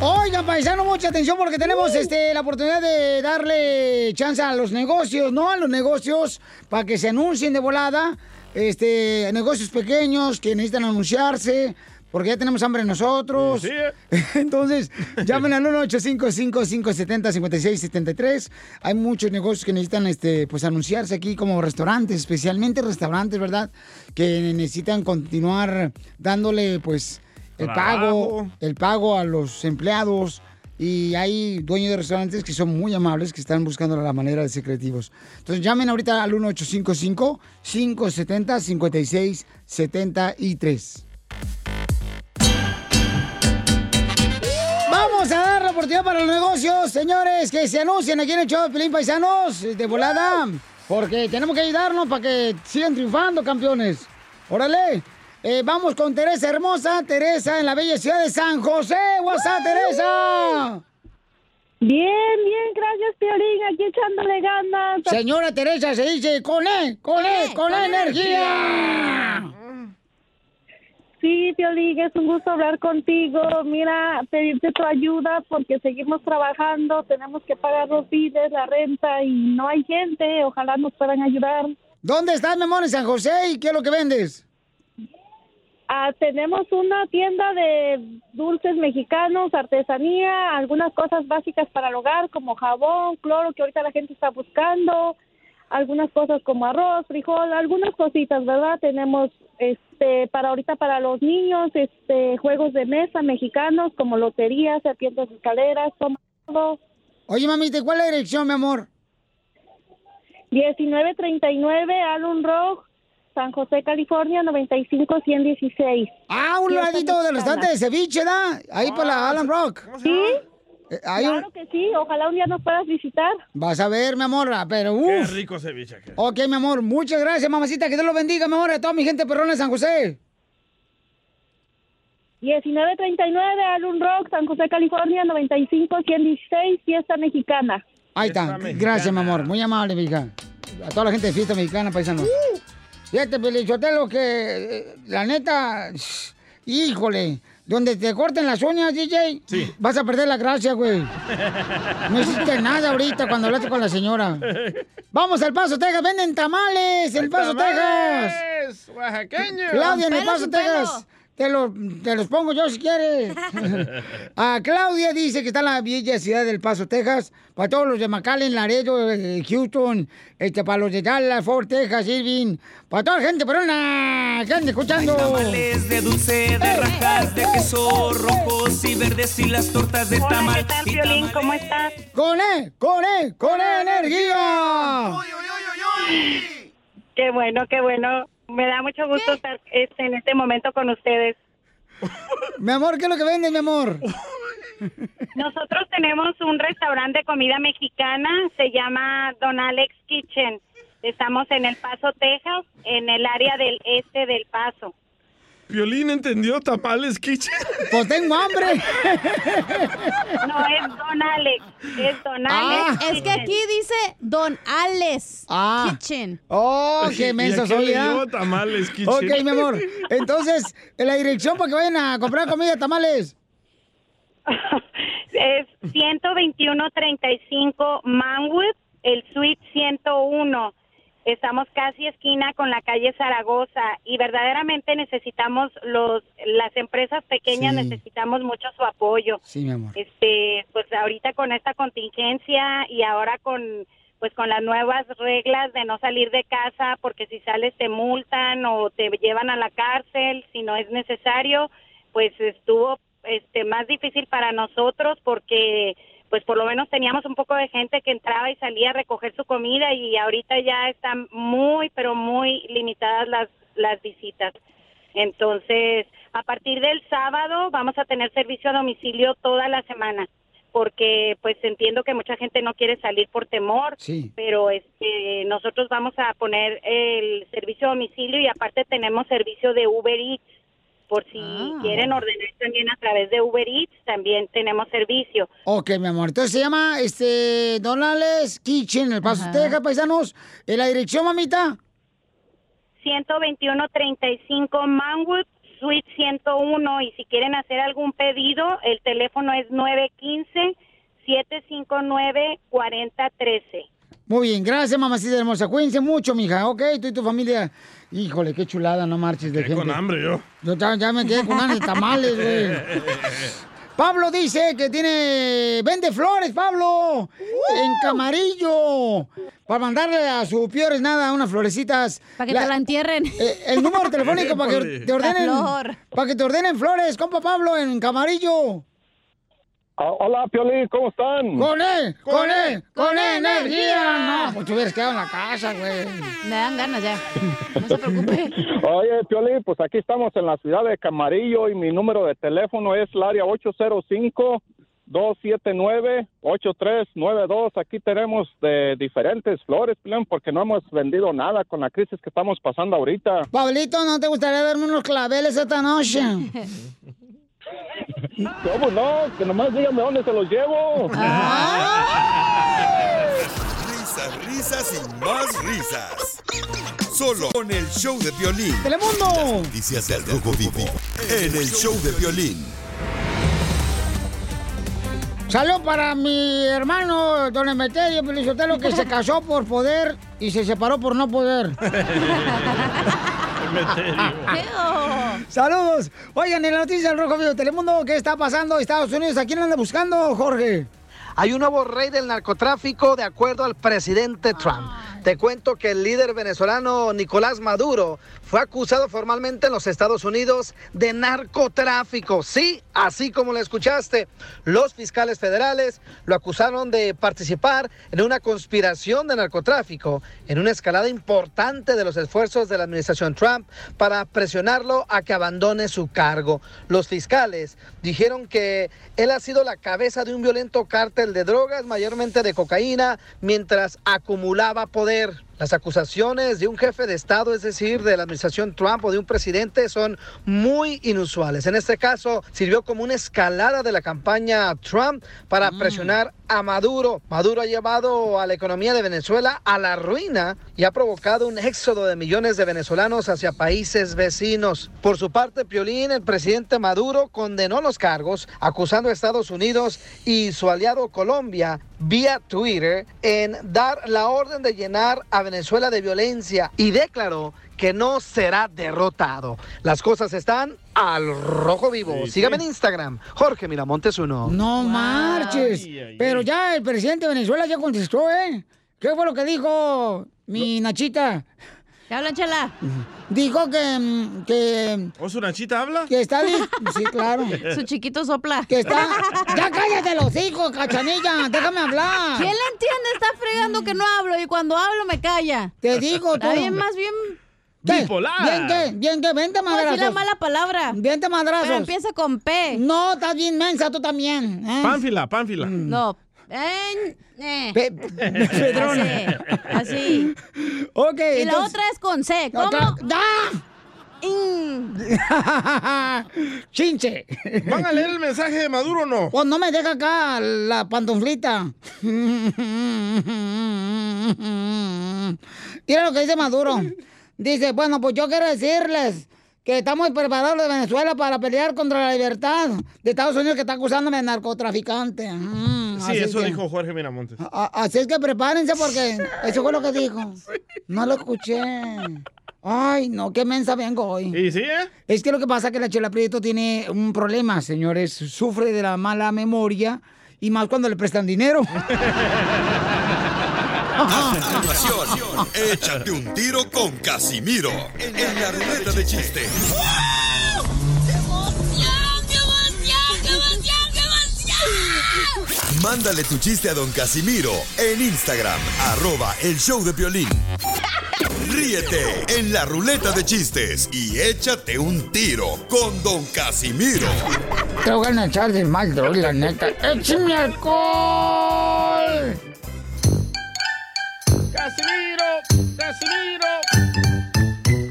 Oigan, paisano, mucha atención porque tenemos este, la oportunidad de darle chance a los negocios, ¿no? A los negocios para que se anuncien de volada. Este, negocios pequeños que necesitan anunciarse porque ya tenemos hambre nosotros. Sí. Eh. Entonces, llamen al 1-855-570-5673. Hay muchos negocios que necesitan este, pues, anunciarse aquí, como restaurantes, especialmente restaurantes, ¿verdad? Que necesitan continuar dándole, pues, el pago, el pago a los empleados. Y hay dueños de restaurantes que son muy amables, que están buscando la manera de ser creativos. Entonces llamen ahorita al 1855 570 5673 oportunidad para los negocios, señores, que se anuncien aquí en el show de Pelín Paisanos de volada. Porque tenemos que ayudarnos para que sigan triunfando, campeones. Órale. Eh, vamos con Teresa Hermosa, Teresa en la bella ciudad de San José. WhatsApp, Teresa. Bien, bien, gracias, Piolín, aquí echándole ganas. Señora Teresa, se dice con E, con E, con E energía. Sí, Piolín, es un gusto hablar contigo. Mira, pedirte tu ayuda porque seguimos trabajando, tenemos que pagar los biles, la renta y no hay gente. Ojalá nos puedan ayudar. ¿Dónde estás, mi amor, en San José? ¿Y qué es lo que vendes? Ah, tenemos una tienda de dulces mexicanos, artesanía, algunas cosas básicas para el hogar como jabón, cloro que ahorita la gente está buscando, algunas cosas como arroz, frijol, algunas cositas, ¿verdad? Tenemos este para ahorita para los niños, este juegos de mesa mexicanos como loterías, serpientes escaleras, todo. Oye, mamita, ¿cuál es la dirección, mi amor? 1939 Allen Rock, San José, California, 95116. Ah, un ladito del restaurante de ceviche, ¿da? Ahí por la Allen Rock. ¿Sí? Eh, hay un- Claro que sí, ojalá un día nos puedas visitar. Vas a ver, mi amor, ah, pero Qué uff. rico ceviche. aquel. Ok, mi amor, muchas gracias, mamacita. Que Dios lo bendiga, mi amor, a toda mi gente perrona de San José. 1939 Alun Rock, San José, California, 95116, fiesta mexicana. Ahí está. Gracias, mi amor. Muy amable, mi hija. A toda la gente de fiesta mexicana, paisanos. Fíjate, Pelichotelo, que eh, la neta, híjole, donde te corten las uñas, DJ, vas a perder la gracia, güey. No hiciste nada ahorita cuando hablaste con la señora. Vamos al Paso, Texas, venden tamales en El Paso, Texas. ¡Tamales! ¡Oaxaqueño! Claudia, en El Paso. Texas. Te, lo- te los pongo yo si quieres. Ah, Claudia dice que está en la bella ciudad del Paso, Texas. Para todos los de McAllen, Laredo, eh, Houston, este, para los de Dallas, Fort Texas, Irving. Para toda la gente perona que ande escuchando. Tamales de dulce, de rajas, de queso rojos y verdes y las tortas de tamal. y tamales- ¿Cómo estás? ¡Con E! ¡Con E! ¡Con E energía! Qué bueno, qué bueno. Me da mucho gusto estar este, en este momento con ustedes. Mi amor, ¿qué es lo que vende, mi amor? Nosotros tenemos un restaurante de comida mexicana, se llama Don Alex Kitchen. Estamos en El Paso, Texas, en el área del este del Paso. ¿Violín entendió tamales, Kitchen? Pues tengo hambre. No, es Don Alex, es Don Ah, Alex. es que aquí dice Don Alex Ah. Kitchen. Oh, qué menso ¿Y a qué soy, le ¿ah? tamales, Kitchen? Ok, mi amor. Entonces, en la dirección para que vayan a comprar comida, tamales. Es 121-35 Manwood, el suite 101. Estamos casi esquina con la calle Zaragoza y verdaderamente necesitamos los las empresas pequeñas Sí. necesitamos mucho su apoyo. Sí, mi amor. Este, pues ahorita con esta contingencia y ahora con pues con las nuevas reglas de no salir de casa porque si sales te multan o te llevan a la cárcel si no es necesario, pues estuvo este más difícil para nosotros porque pues por lo menos teníamos un poco de gente que entraba y salía a recoger su comida y ahorita ya están muy pero muy limitadas las las visitas. Entonces, a partir del sábado vamos a tener servicio a domicilio toda la semana porque pues entiendo que mucha gente no quiere salir por temor, Sí. pero este nosotros vamos a poner el servicio a domicilio y aparte tenemos servicio de Uber Eats por si quieren ordenar también a través de Uber Eats, también tenemos servicio. Ok, mi amor. Entonces se llama este Donales Kitchen, en El Paso, Texas, paisanos. ¿En la dirección, mamita? 121-35 Manwood Suite 101 y si quieren hacer algún pedido, el teléfono es 915-759-4013. Muy bien, gracias, mamacita hermosa. Cuídense mucho, mija, ¿ok? Tú y tu familia. Híjole, qué chulada, no marches de Quedé gente. con hambre yo. Yo ya, ya me quedé con hambre de tamales, güey. Pablo dice que tiene... Vende flores, Pablo. En Camarillo. Para mandarle a su Piores Nada unas florecitas. Para que te la entierren. Eh, el número telefónico para que te ordenen... La. Para que te ordenen flores, compa Pablo, en Camarillo. Ah, hola, Piolín, ¿cómo están? Con él, con él, con él, energía. No, pues te hubieras quedado en la casa, güey. Me dan ganas ya. No se preocupe. Oye, Piolín, pues aquí estamos en la ciudad de Camarillo y mi número de teléfono es el área 805-279-8392. Aquí tenemos de diferentes flores, Piolín, porque no hemos vendido nada con la crisis que estamos pasando ahorita. Pablito, ¿no te gustaría darme unos claveles esta noche? ¿Cómo no? Que nomás dígame dónde se los llevo. Risas, risas y más risas. Solo con el show de violín. ¡Telemundo! Noticias del Rojo Vivo. En el show de violín. Salud para mi hermano, don Emeterio Pelizotelo, que se casó por poder y se separó por no poder. Saludos. Oigan, en la noticia del Rojo Vivo de Telemundo, ¿qué está pasando? Estados Unidos, ¿a quién anda buscando, Jorge? Hay un nuevo rey del narcotráfico de acuerdo al presidente Trump. Te cuento que el líder venezolano Nicolás Maduro fue acusado formalmente en los Estados Unidos de narcotráfico. Sí, así como lo escuchaste. Los fiscales federales lo acusaron de participar en una conspiración de narcotráfico, en una escalada importante de los esfuerzos de la administración Trump para presionarlo a que abandone su cargo. Los fiscales dijeron que él ha sido la cabeza de un violento cártel de drogas, mayormente de cocaína, mientras acumulaba poder. Las acusaciones de un jefe de Estado, es decir, de la administración Trump o de un presidente, son muy inusuales. En este caso, sirvió como una escalada de la campaña Trump para presionar a Maduro. Maduro ha llevado a la economía de Venezuela a la ruina y ha provocado un éxodo de millones de venezolanos hacia países vecinos. Por su parte, Piolín, el presidente Maduro, condenó los cargos, acusando a Estados Unidos y su aliado Colombia vía Twitter en dar la orden de llenar a Venezuela de violencia y declaró que no será derrotado. Las cosas están al rojo vivo. Sí, Sígame sí. en Instagram, Jorge Miramontes uno. No marches. Pero ya el presidente de Venezuela ya contestó, ¿eh? ¿Qué fue lo que dijo mi Nachita? ¿Qué hablan, chela? Dijo que... mm, que ¿O su Nachita habla? que está Sí, claro. Su chiquito sopla. Que está... ¡Ya cállate los hijos, cachanilla! ¡Déjame hablar! ¿Quién le entiende? Está fregando que no hablo y cuando hablo me calla. Te digo, Está tú. bien, más bien... ¿Qué? ¿Bien qué? ¿Bien qué? Vente madrazos. la mala palabra. Vente madrazos. Pero empieza con P. No, estás bien mensa tú también. ¿eh? Pánfila, pánfila. No. Eh, eh. Pe- Pedrón. Así. así. Ok, Y la otra es con C. ¿Cómo? Otra- ¡Da! Mm. ¡Chinche! ¿Van a leer el mensaje de Maduro o no? Pues no me deja acá la pantuflita. Mira lo que dice Maduro. Dice, bueno, pues yo quiero decirles que estamos preparados de Venezuela para pelear contra la libertad de Estados Unidos que está acusándome de narcotraficante. Mm, Sí, eso que- dijo Jorge Miramontes. a- Así es que prepárense porque eso fue lo que dijo. No lo escuché. Ay, no, qué mensa vengo hoy. ¿Y sí, eh? Es que lo que pasa es que la Chela Prieto tiene un problema, señores. Sufre de la mala memoria y más cuando le prestan dinero. Échate un tiro con Casimiro en la ruleta de chiste. Mándale tu chiste a don Casimiro en Instagram, arroba el show de violín. Ríete en la ruleta de chistes y échate un tiro con don Casimiro. Te voy a echar de mal, la neta. ¡Échame alcohol! ¡Casimiro! ¡Casimiro!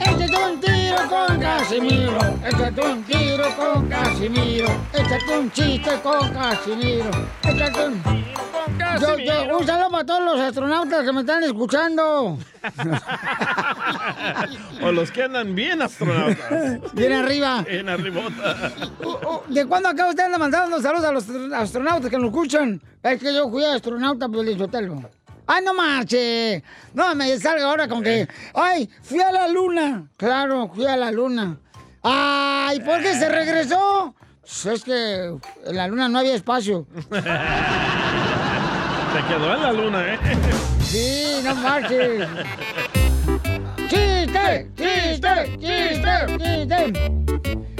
Échate un tiro con Casimiro. Échate un tiro con Casimiro. Échate un chiste con Casimiro. Échate un tiro con Yo, yo, un saludo para todos los astronautas que me están escuchando. O los que andan bien astronautas. Bien arriba. Bien arribota. ¿De cuándo acá usted anda mandando saludos a los astronautas que nos escuchan? Es que yo fui astronauta, pues Sotelo. ¡Ay, no marche! No me salga ahora con que. ¡Ay, fui a la luna! Claro, fui a la luna. ¡Ay, por qué se regresó! Pues es que en la luna no había espacio. Se quedó en la luna, ¿eh? Sí, no marches. ¡Chiste! ¡Chiste! ¡Chiste! ¡Chiste!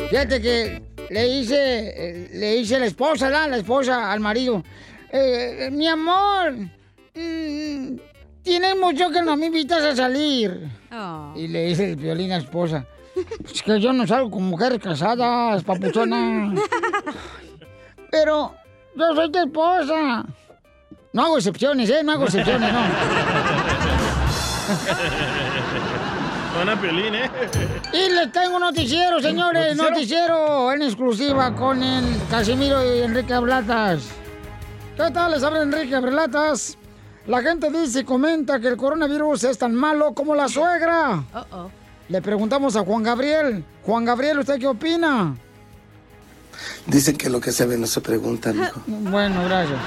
Fíjate que le hice, eh, le hice la esposa, ¿la? la esposa al marido. Eh, eh, mi amor, mm, tienes mucho que no me invitas a salir. Y le dice el violín a la esposa. Es que yo no salgo con mujeres casadas, papuchona. Pero yo soy tu esposa. No hago excepciones, ¿eh? No hago excepciones, no. Suena piolín, ¿eh? Y les tengo noticiero, señores, ¿Noticiero? noticiero en exclusiva con el Casimiro y Enrique Ablatas. ¿Qué tal? Les habla Enrique Ablatas. La gente dice y comenta que el coronavirus es tan malo como la suegra. Le preguntamos a Juan Gabriel. Juan Gabriel, ¿usted qué opina? Dicen que lo que se ve no se pregunta, mijo. Bueno, gracias.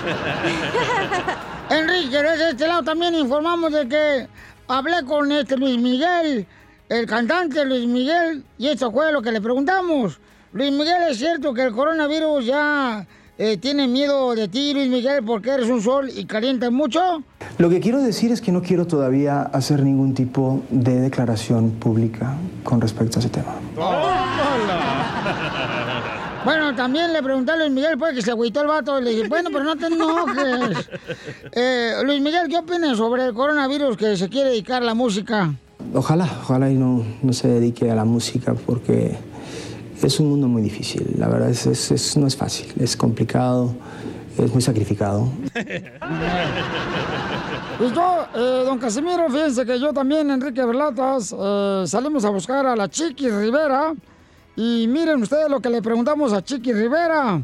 Enrique, desde este lado también informamos de que hablé con este Luis Miguel, el cantante Luis Miguel, y esto fue lo que le preguntamos. Luis Miguel, ¿es cierto que el coronavirus ya eh, tiene miedo de ti, Luis Miguel, porque eres un sol y calientas mucho? Lo que quiero decir es que no quiero todavía hacer ningún tipo de declaración pública con respecto a ese tema. Bueno, también le pregunté a Luis Miguel, pues, que se agüitó el vato, y le dije, bueno, pero no te enojes. Eh, Luis Miguel, ¿qué opinas sobre el coronavirus que se quiere dedicar a la música? Ojalá, ojalá y no, no se dedique a la música porque es un mundo muy difícil. La verdad es, es- es- no es fácil, es complicado, es muy sacrificado. Pues yo, eh, don Casimiro, fíjense que yo también, Enrique Berlatas, eh, salimos a buscar a la Chiqui Rivera. Y miren ustedes lo que le preguntamos a Chiqui Rivera.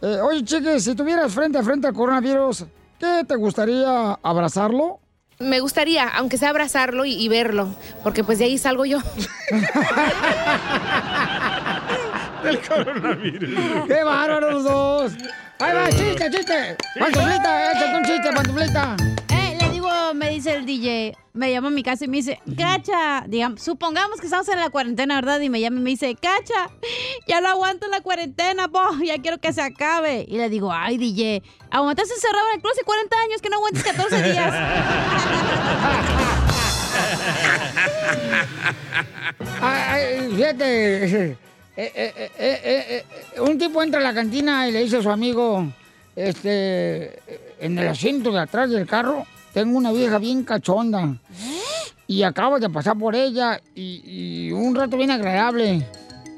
Eh, Oye, Chiqui, si tuvieras frente a frente al coronavirus, ¿qué te gustaría abrazarlo? Me gustaría, aunque sea abrazarlo y, y verlo, porque pues de ahí salgo yo. Del coronavirus. ¡Qué bárbaros los dos! ¡Ahí va, chiste, chiste! ¡Pantuflita, échate un chiste, pantuflita! Eh, le digo, me dice el DJ, me llama a mi casa y me dice, Cacha, digamos, supongamos que estamos en la cuarentena, ¿verdad? Y me llama y me dice, Cacha, ya no aguanto la cuarentena, po, ya quiero que se acabe. Y le digo, ay, DJ, aguantaste encerrado en el closet 40 años, que no aguantes 14 días. Ay, ay, fíjate, eh, eh, eh, un tipo entra a la cantina y le dice a su amigo, este, en el asiento de atrás del carro, tengo una vieja bien cachonda. Y acabo de pasar por ella y, y un rato bien agradable.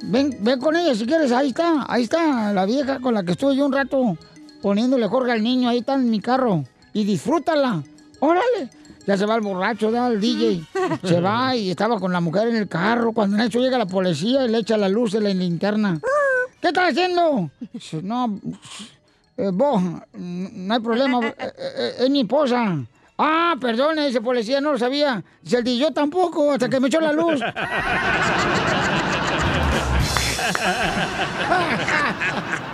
Ven, ven con ella si quieres, ahí está, ahí está la vieja con la que estuve yo un rato poniéndole jorge al niño, ahí está en mi carro. Y disfrútala. Órale. Ya se va el borracho, da el DJ. Se va y estaba con la mujer en el carro. Cuando en eso llega la policía y le echa la luz de la linterna. ¿Qué estás haciendo? Dice, No, eh, vos, no hay problema. eh, eh, es mi esposa. Ah, perdone, ese policía no lo sabía. Dice el DJ, yo tampoco, hasta que me echó la luz.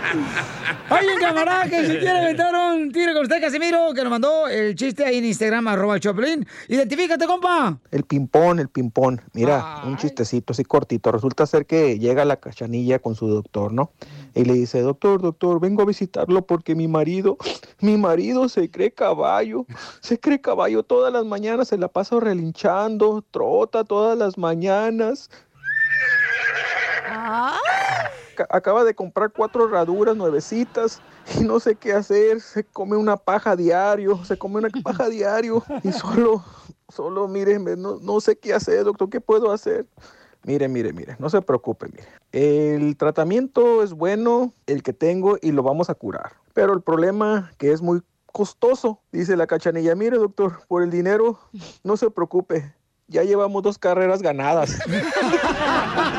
Hay un camarada que si quiere aventar un tiro con usted, Casimiro, que nos mandó el chiste ahí en Instagram, arroba el Choplin. Identifícate, compa. El ping-pong, el ping-pong. Mira, un chistecito así cortito. Resulta ser que llega la cachanilla con su doctor, ¿no? Y le dice, doctor, doctor, vengo a visitarlo porque mi marido, mi marido se cree caballo. Se cree caballo todas las mañanas, se la pasa relinchando, trota todas las mañanas. Ca- Acaba de comprar cuatro herraduras nuevecitas y no sé qué hacer. Se come una paja diario, se come una paja diario y solo, solo, míreme, no, no sé qué hacer, doctor, ¿qué puedo hacer? Mire, mire, mire, no se preocupe, mire. El tratamiento es bueno, el que tengo, y lo vamos a curar. Pero el problema que es muy costoso, dice la cachanilla. Mire, doctor, por el dinero, no se preocupe. Ya llevamos dos carreras ganadas.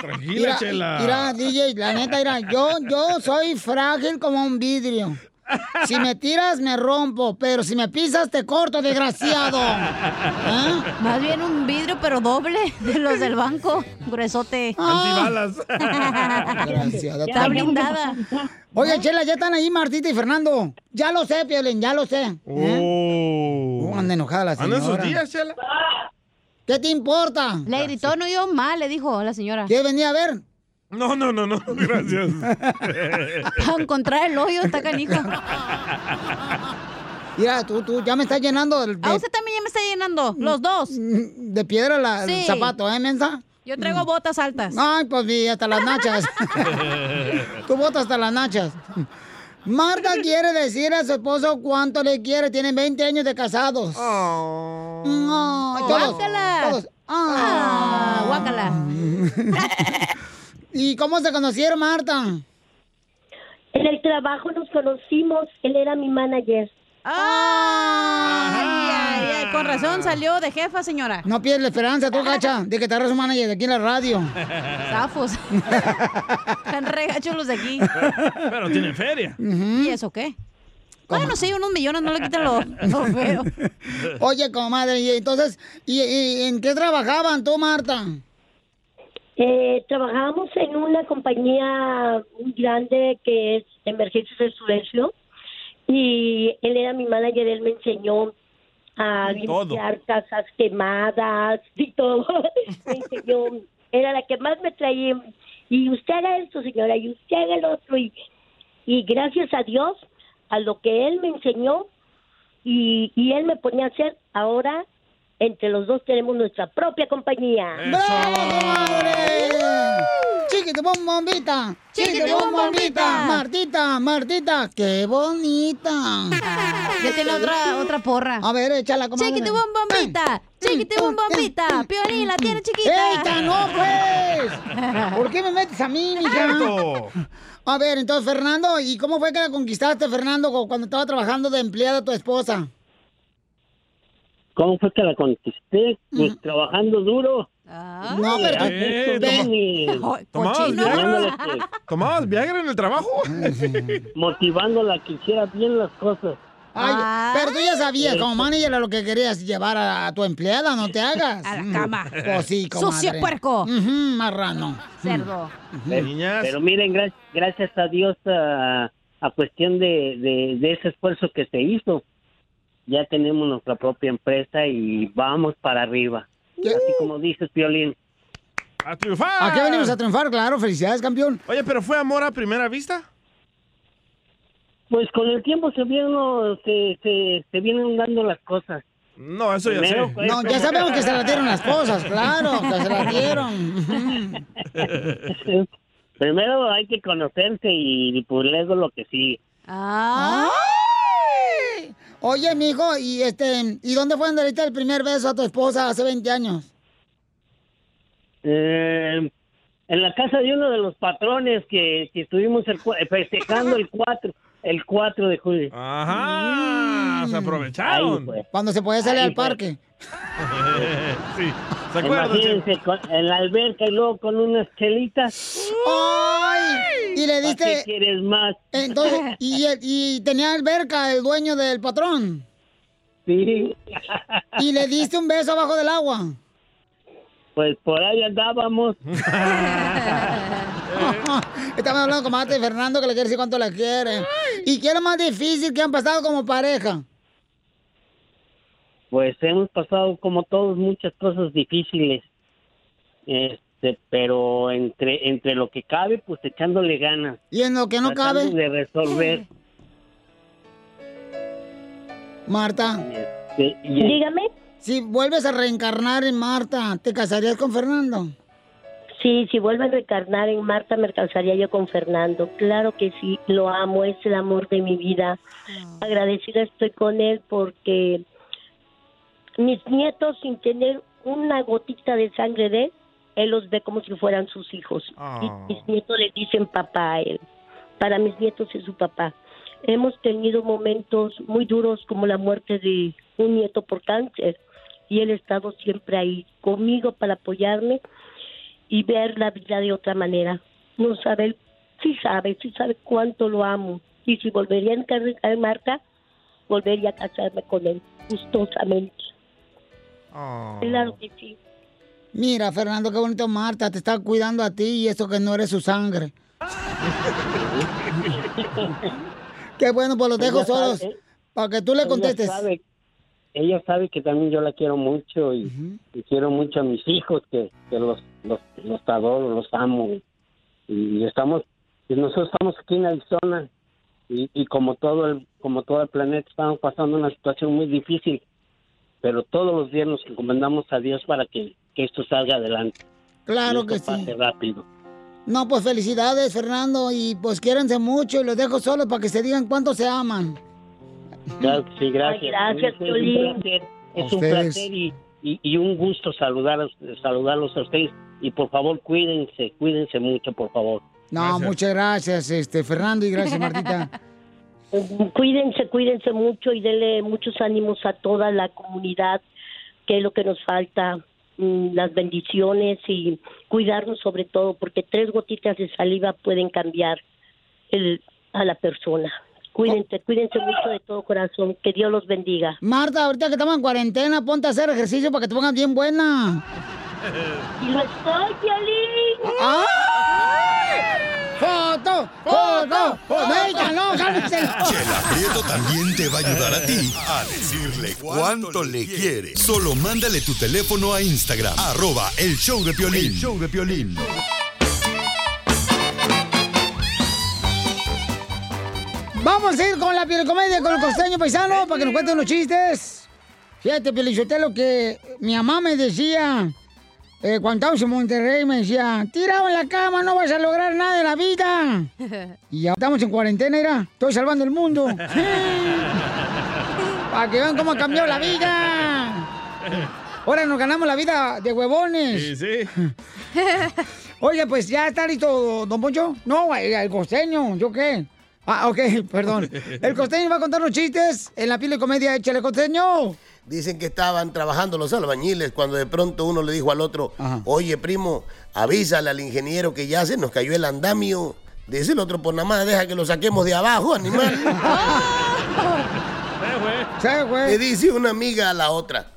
Tranquila, Mira, Chela. Mira, DJ, la neta, mira, yo, yo soy frágil como un vidrio. Si me tiras, me rompo, pero si me pisas, te corto, desgraciado. ¿Ah? Más bien un vidrio, pero doble, de los del banco, gruesote. Antibalas. Desgraciada. Está blindada. Oye, Chela, ya están ahí Martita y Fernando. Ya lo sé, Piolín, ya lo sé. ¿Eh? Oh. Oh, anda enojada la señora. en sus días, Chela. ¿Qué te importa? Le gritó, no yo mal, le dijo la señora. ¿Qué venía a ver? No, no, no, no, gracias. Para encontrar el hoyo, está canijo. Mira, tú, tú ya me estás llenando de, A usted también ya me está llenando, los dos. de piedra la- el Sí. zapato, ¿eh, mensa? Yo traigo botas altas. Ay, pues hasta las nachas. Tú botas hasta las nachas. Marta quiere decir a su esposo cuánto le quiere. Tienen 20 años de casados. Ay, todos, Guácala. todos. Ah, guácala. ¿Y cómo se conocieron, Marta? En el trabajo nos conocimos, él era mi manager. Ay, ay, ay, con razón salió de jefa, señora. No pierdes la esperanza, tú, gacha, de que te agarres un manager de aquí en la radio. Zafos. Están regachos los de aquí. Pero tiene feria. ¿Y eso qué? Bueno, sí, unos millones no le quitan lo, lo feo. Oye, comadre, y entonces, ¿y, y en qué trabajaban tú, Marta? Eh, trabajábamos en una compañía muy grande que es Emergencias del Sureste y él era mi manager, él me enseñó a Todo. limpiar casas quemadas y todo. me enseñó, era la que más me traía. Y usted haga esto, señora, y usted haga el otro. Y, y gracias a Dios, a lo que él me enseñó y, y él me ponía a hacer, ahora entre los dos tenemos nuestra propia compañía. ¡Bravo! ¡Chiquito bom bombita! ¡Chiquito bom bombita! Martita, Martita, qué bonita. Ya tiene otra, otra porra. A ver, échala, comadre. Chiquiti bom bombita, chiquiti bom bombita, Piolín la tiene chiquita. ¡Eita, no, pues! ¿Por qué me metes a mí, mija? A ver, entonces, Fernando, ¿y cómo fue que la conquistaste, Fernando, cu- cuando estaba trabajando de empleada tu esposa? ¿Cómo fue que la conquisté? Pues trabajando duro. No, pero Eh, toma- ¿Tomabas Viagra? ¿Tomabas Viagra en el trabajo? Motivándola a que hiciera bien las cosas. Ay, pero tú ya sabías, como manager, lo que querías llevar a, a tu empleada, no te hagas. A la cama. Pues sí, comadre. Sucio puerco. Ujú, marrano. Cerdo. Pero, pero miren, gra- gracias a Dios, a, a cuestión de, de, de ese esfuerzo que se hizo, ya tenemos nuestra propia empresa y vamos para arriba. Así como dices, Piolín. ¡A triunfar! Aquí venimos a triunfar, claro. Felicidades, campeón. Oye, ¿pero fue amor a primera vista? Pues con el tiempo se vienen, se, se, se vienen dando las cosas. No, eso ya Primero sé. No, ya sabemos que se la dieron las esposas, claro, que se la dieron. Primero hay que conocerse y, pues luego lo que sí. Ay. Oye, mijo, y este, ¿y dónde fue diste el primer beso a tu esposa hace 20 años? Eh, en la casa de uno de los patrones que, que estuvimos el, cua- festejando el 4, el 4 de julio. Ajá, se aprovecharon. Cuando se podía salir Ahí al fue. parque. sí, ¿se acuerdan? Imagínense, con- en la alberca y luego con unas chelitas. ¡Ay! Y le ¿Para diste... qué quieres más? Entonces, y tenía alberca el dueño del patrón. Sí. Y le diste un beso abajo del agua. Pues por ahí andábamos. Estamos hablando con Mate Fernando que le quiere decir cuánto le quiere. ¿Y qué es lo más difícil que han pasado como pareja? Pues hemos pasado como todos muchas cosas difíciles. Este, pero entre entre lo que cabe, pues echándole ganas. Y en lo que no tratando cabe, de resolver. Marta. Este, y- Si vuelves a reencarnar en Marta, ¿te casarías con Fernando? Sí, si vuelve a reencarnar en Marta, me casaría yo con Fernando. Claro que sí, lo amo, es el amor de mi vida. Agradecida estoy con él porque mis nietos, sin tener una gotita de sangre de él, él los ve como si fueran sus hijos. Y mis nietos le dicen papá a él. Para mis nietos es su papá. Hemos tenido momentos muy duros como la muerte de un nieto por cáncer y él ha estado siempre ahí conmigo para apoyarme y ver la vida de otra manera. No sabe, sí sabe, sí sabe cuánto lo amo. Y si volvería a encargar Marta, volvería a casarme con él, gustosamente. Claro que sí. Mira, Fernando, qué bonito Marta, te está cuidando a ti y eso que no eres su sangre. qué bueno, pues los dejo Ella solos sabe- para que tú le ella contestes. sabe- ella sabe que también yo la quiero mucho y, y quiero mucho a mis hijos, que, que los, los, los adoro, los amo. Y, estamos, y nosotros estamos aquí en Arizona y, y como todo el como todo el planeta estamos pasando una situación muy difícil, pero todos los días nos encomendamos a Dios para que, que esto salga adelante. Claro y que esto sí. pase rápido. No, pues felicidades, Fernando, y pues quiérense mucho y los dejo solos para que se digan cuánto se aman. Claro sí, gracias. Ay, gracias, es, un placer, A es un ustedes. placer y, y, y un gusto saludarlos, saludarlos a ustedes. Y por favor, cuídense, cuídense mucho, por favor. No, muchas gracias, este Fernando, y gracias, Martita. Cuídense, cuídense mucho y denle muchos ánimos a toda la comunidad, que es lo que nos falta, mm, las bendiciones y cuidarnos sobre todo, porque tres gotitas de saliva pueden cambiar el, a la persona. Cuídense, cuídense mucho de todo corazón, que Dios los bendiga. Marta, ahorita que estamos en cuarentena, ponte a hacer ejercicio para que te pongas bien buena. Y lo estoy, Piolín. ¡Foto! ¡Foto! ¡Venga, no, cálmese! Chela Prieto también te va a ayudar a ti a decirle cuánto le quiere. Solo mándale tu teléfono a Instagram, arroba el show de Piolín. El show de Piolín. Vamos a ir con la comedia con el costeño paisano para que nos cuente unos chistes. Fíjate, Pelichotelo, que mi mamá me decía, eh, cuando estábamos en Monterrey, me decía, tirado en la cama, no vas a lograr nada en la vida. Y ya estamos en cuarentena, mira, estoy salvando el mundo. para que vean cómo ha cambiado la vida. Ahora nos ganamos la vida de huevones. Sí, sí. Oye, pues ya está listo, don Poncho. No, el, el costeño, ¿yo qué? Ah, ok, perdón. El costeño va a contar los chistes en la pila de comedia. Échale, costeño. Dicen que estaban trabajando los albañiles cuando de pronto uno le dijo al otro, oye primo, avísale al ingeniero que ya se nos cayó el andamio. Dice el otro, pues nada más deja que lo saquemos de abajo, animal. Le dice una amiga a la otra,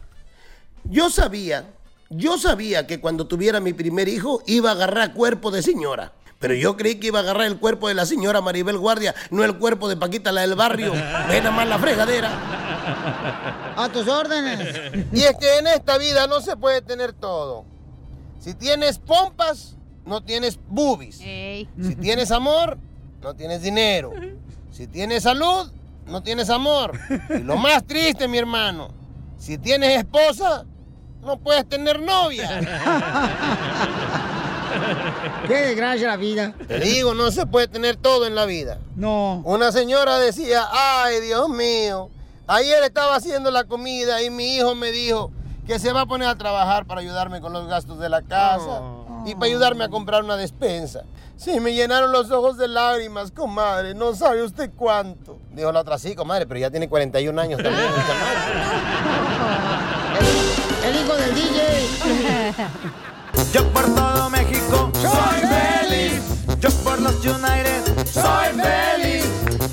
yo sabía, yo sabía que cuando tuviera mi primer hijo iba a agarrar cuerpo de señora. Pero yo creí que iba a agarrar el cuerpo de la señora Maribel Guardia, no el cuerpo de Paquita la del barrio. Ve nada más la fregadera. A tus órdenes. Y es que en esta vida no se puede tener todo. Si tienes pompas, no tienes boobies. Si tienes amor, no tienes dinero. Si tienes salud, no tienes amor. Y lo más triste, mi hermano, si tienes esposa, no puedes tener novia. Qué desgracia la vida. Te digo, no se puede tener todo en la vida. No. Una señora decía, ay, Dios mío, ayer estaba haciendo la comida y mi hijo me dijo que se va a poner a trabajar para ayudarme con los gastos de la casa y para ayudarme a comprar una despensa. Sí, me llenaron los ojos de lágrimas, comadre, no sabe usted cuánto. Dijo la otra, sí, comadre, pero ya tiene 41 años también. el El hijo del DJ. Yo por todo México soy feliz. Yo por los United soy feliz.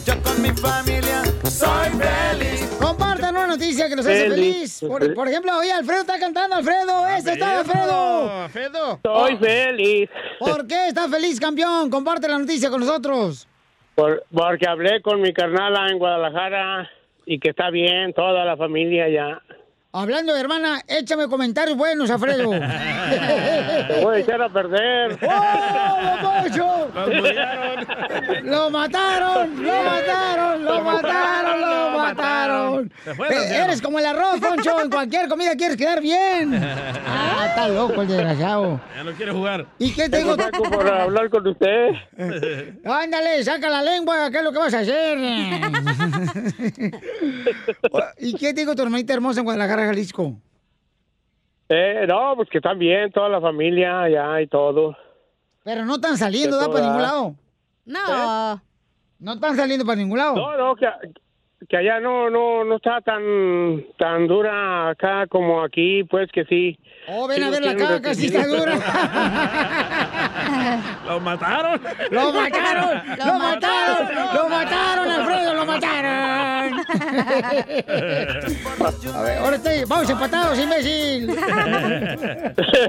Yo con mi familia soy feliz. Compartan una noticia que nos hace Feliz. feliz. Por, por ejemplo, oye, Alfredo está cantando, Alfredo. Este está Alfredo. Alfredo. Estoy feliz. ¿Por qué estás feliz, campeón? Comparte la noticia con nosotros. Por- porque hablé con mi carnala en Guadalajara y que está bien, toda la familia ya. Hablando de hermana, échame comentarios buenos, Alfredo. Te voy a echar a perder. ¡Oh! ¡Lo mataron! ¡Lo mataron! ¡Lo mataron! ¡Lo mataron! Eh. Eres como el arroz, Poncho. En cualquier comida quieres quedar bien. Ah, está loco el desgraciado. Ya no quiere jugar. ¿Y qué te digo? Tengo por hablar con usted. Ándale, saca la lengua, ¿qué es lo que vas a hacer? ¿Y qué te digo tu hermanita hermosa en Guadalajara, Jalisco? Eh, no, pues que están bien, toda la familia allá y todo. Pero no están saliendo, ¿da? Para ningún lado. No. No están saliendo para ningún lado. No, no, que, que allá no, no, no está tan, tan dura acá como aquí, pues que sí. Oh, ven Sí a ver la caca, si está dura. ¿Lo mataron? ¡Lo mataron! ¡Lo mataron! ¡Lo mataron, Alfredo! ¡Lo mataron! A ver, ahora estoy... ¡Vamos empatados, imbécil!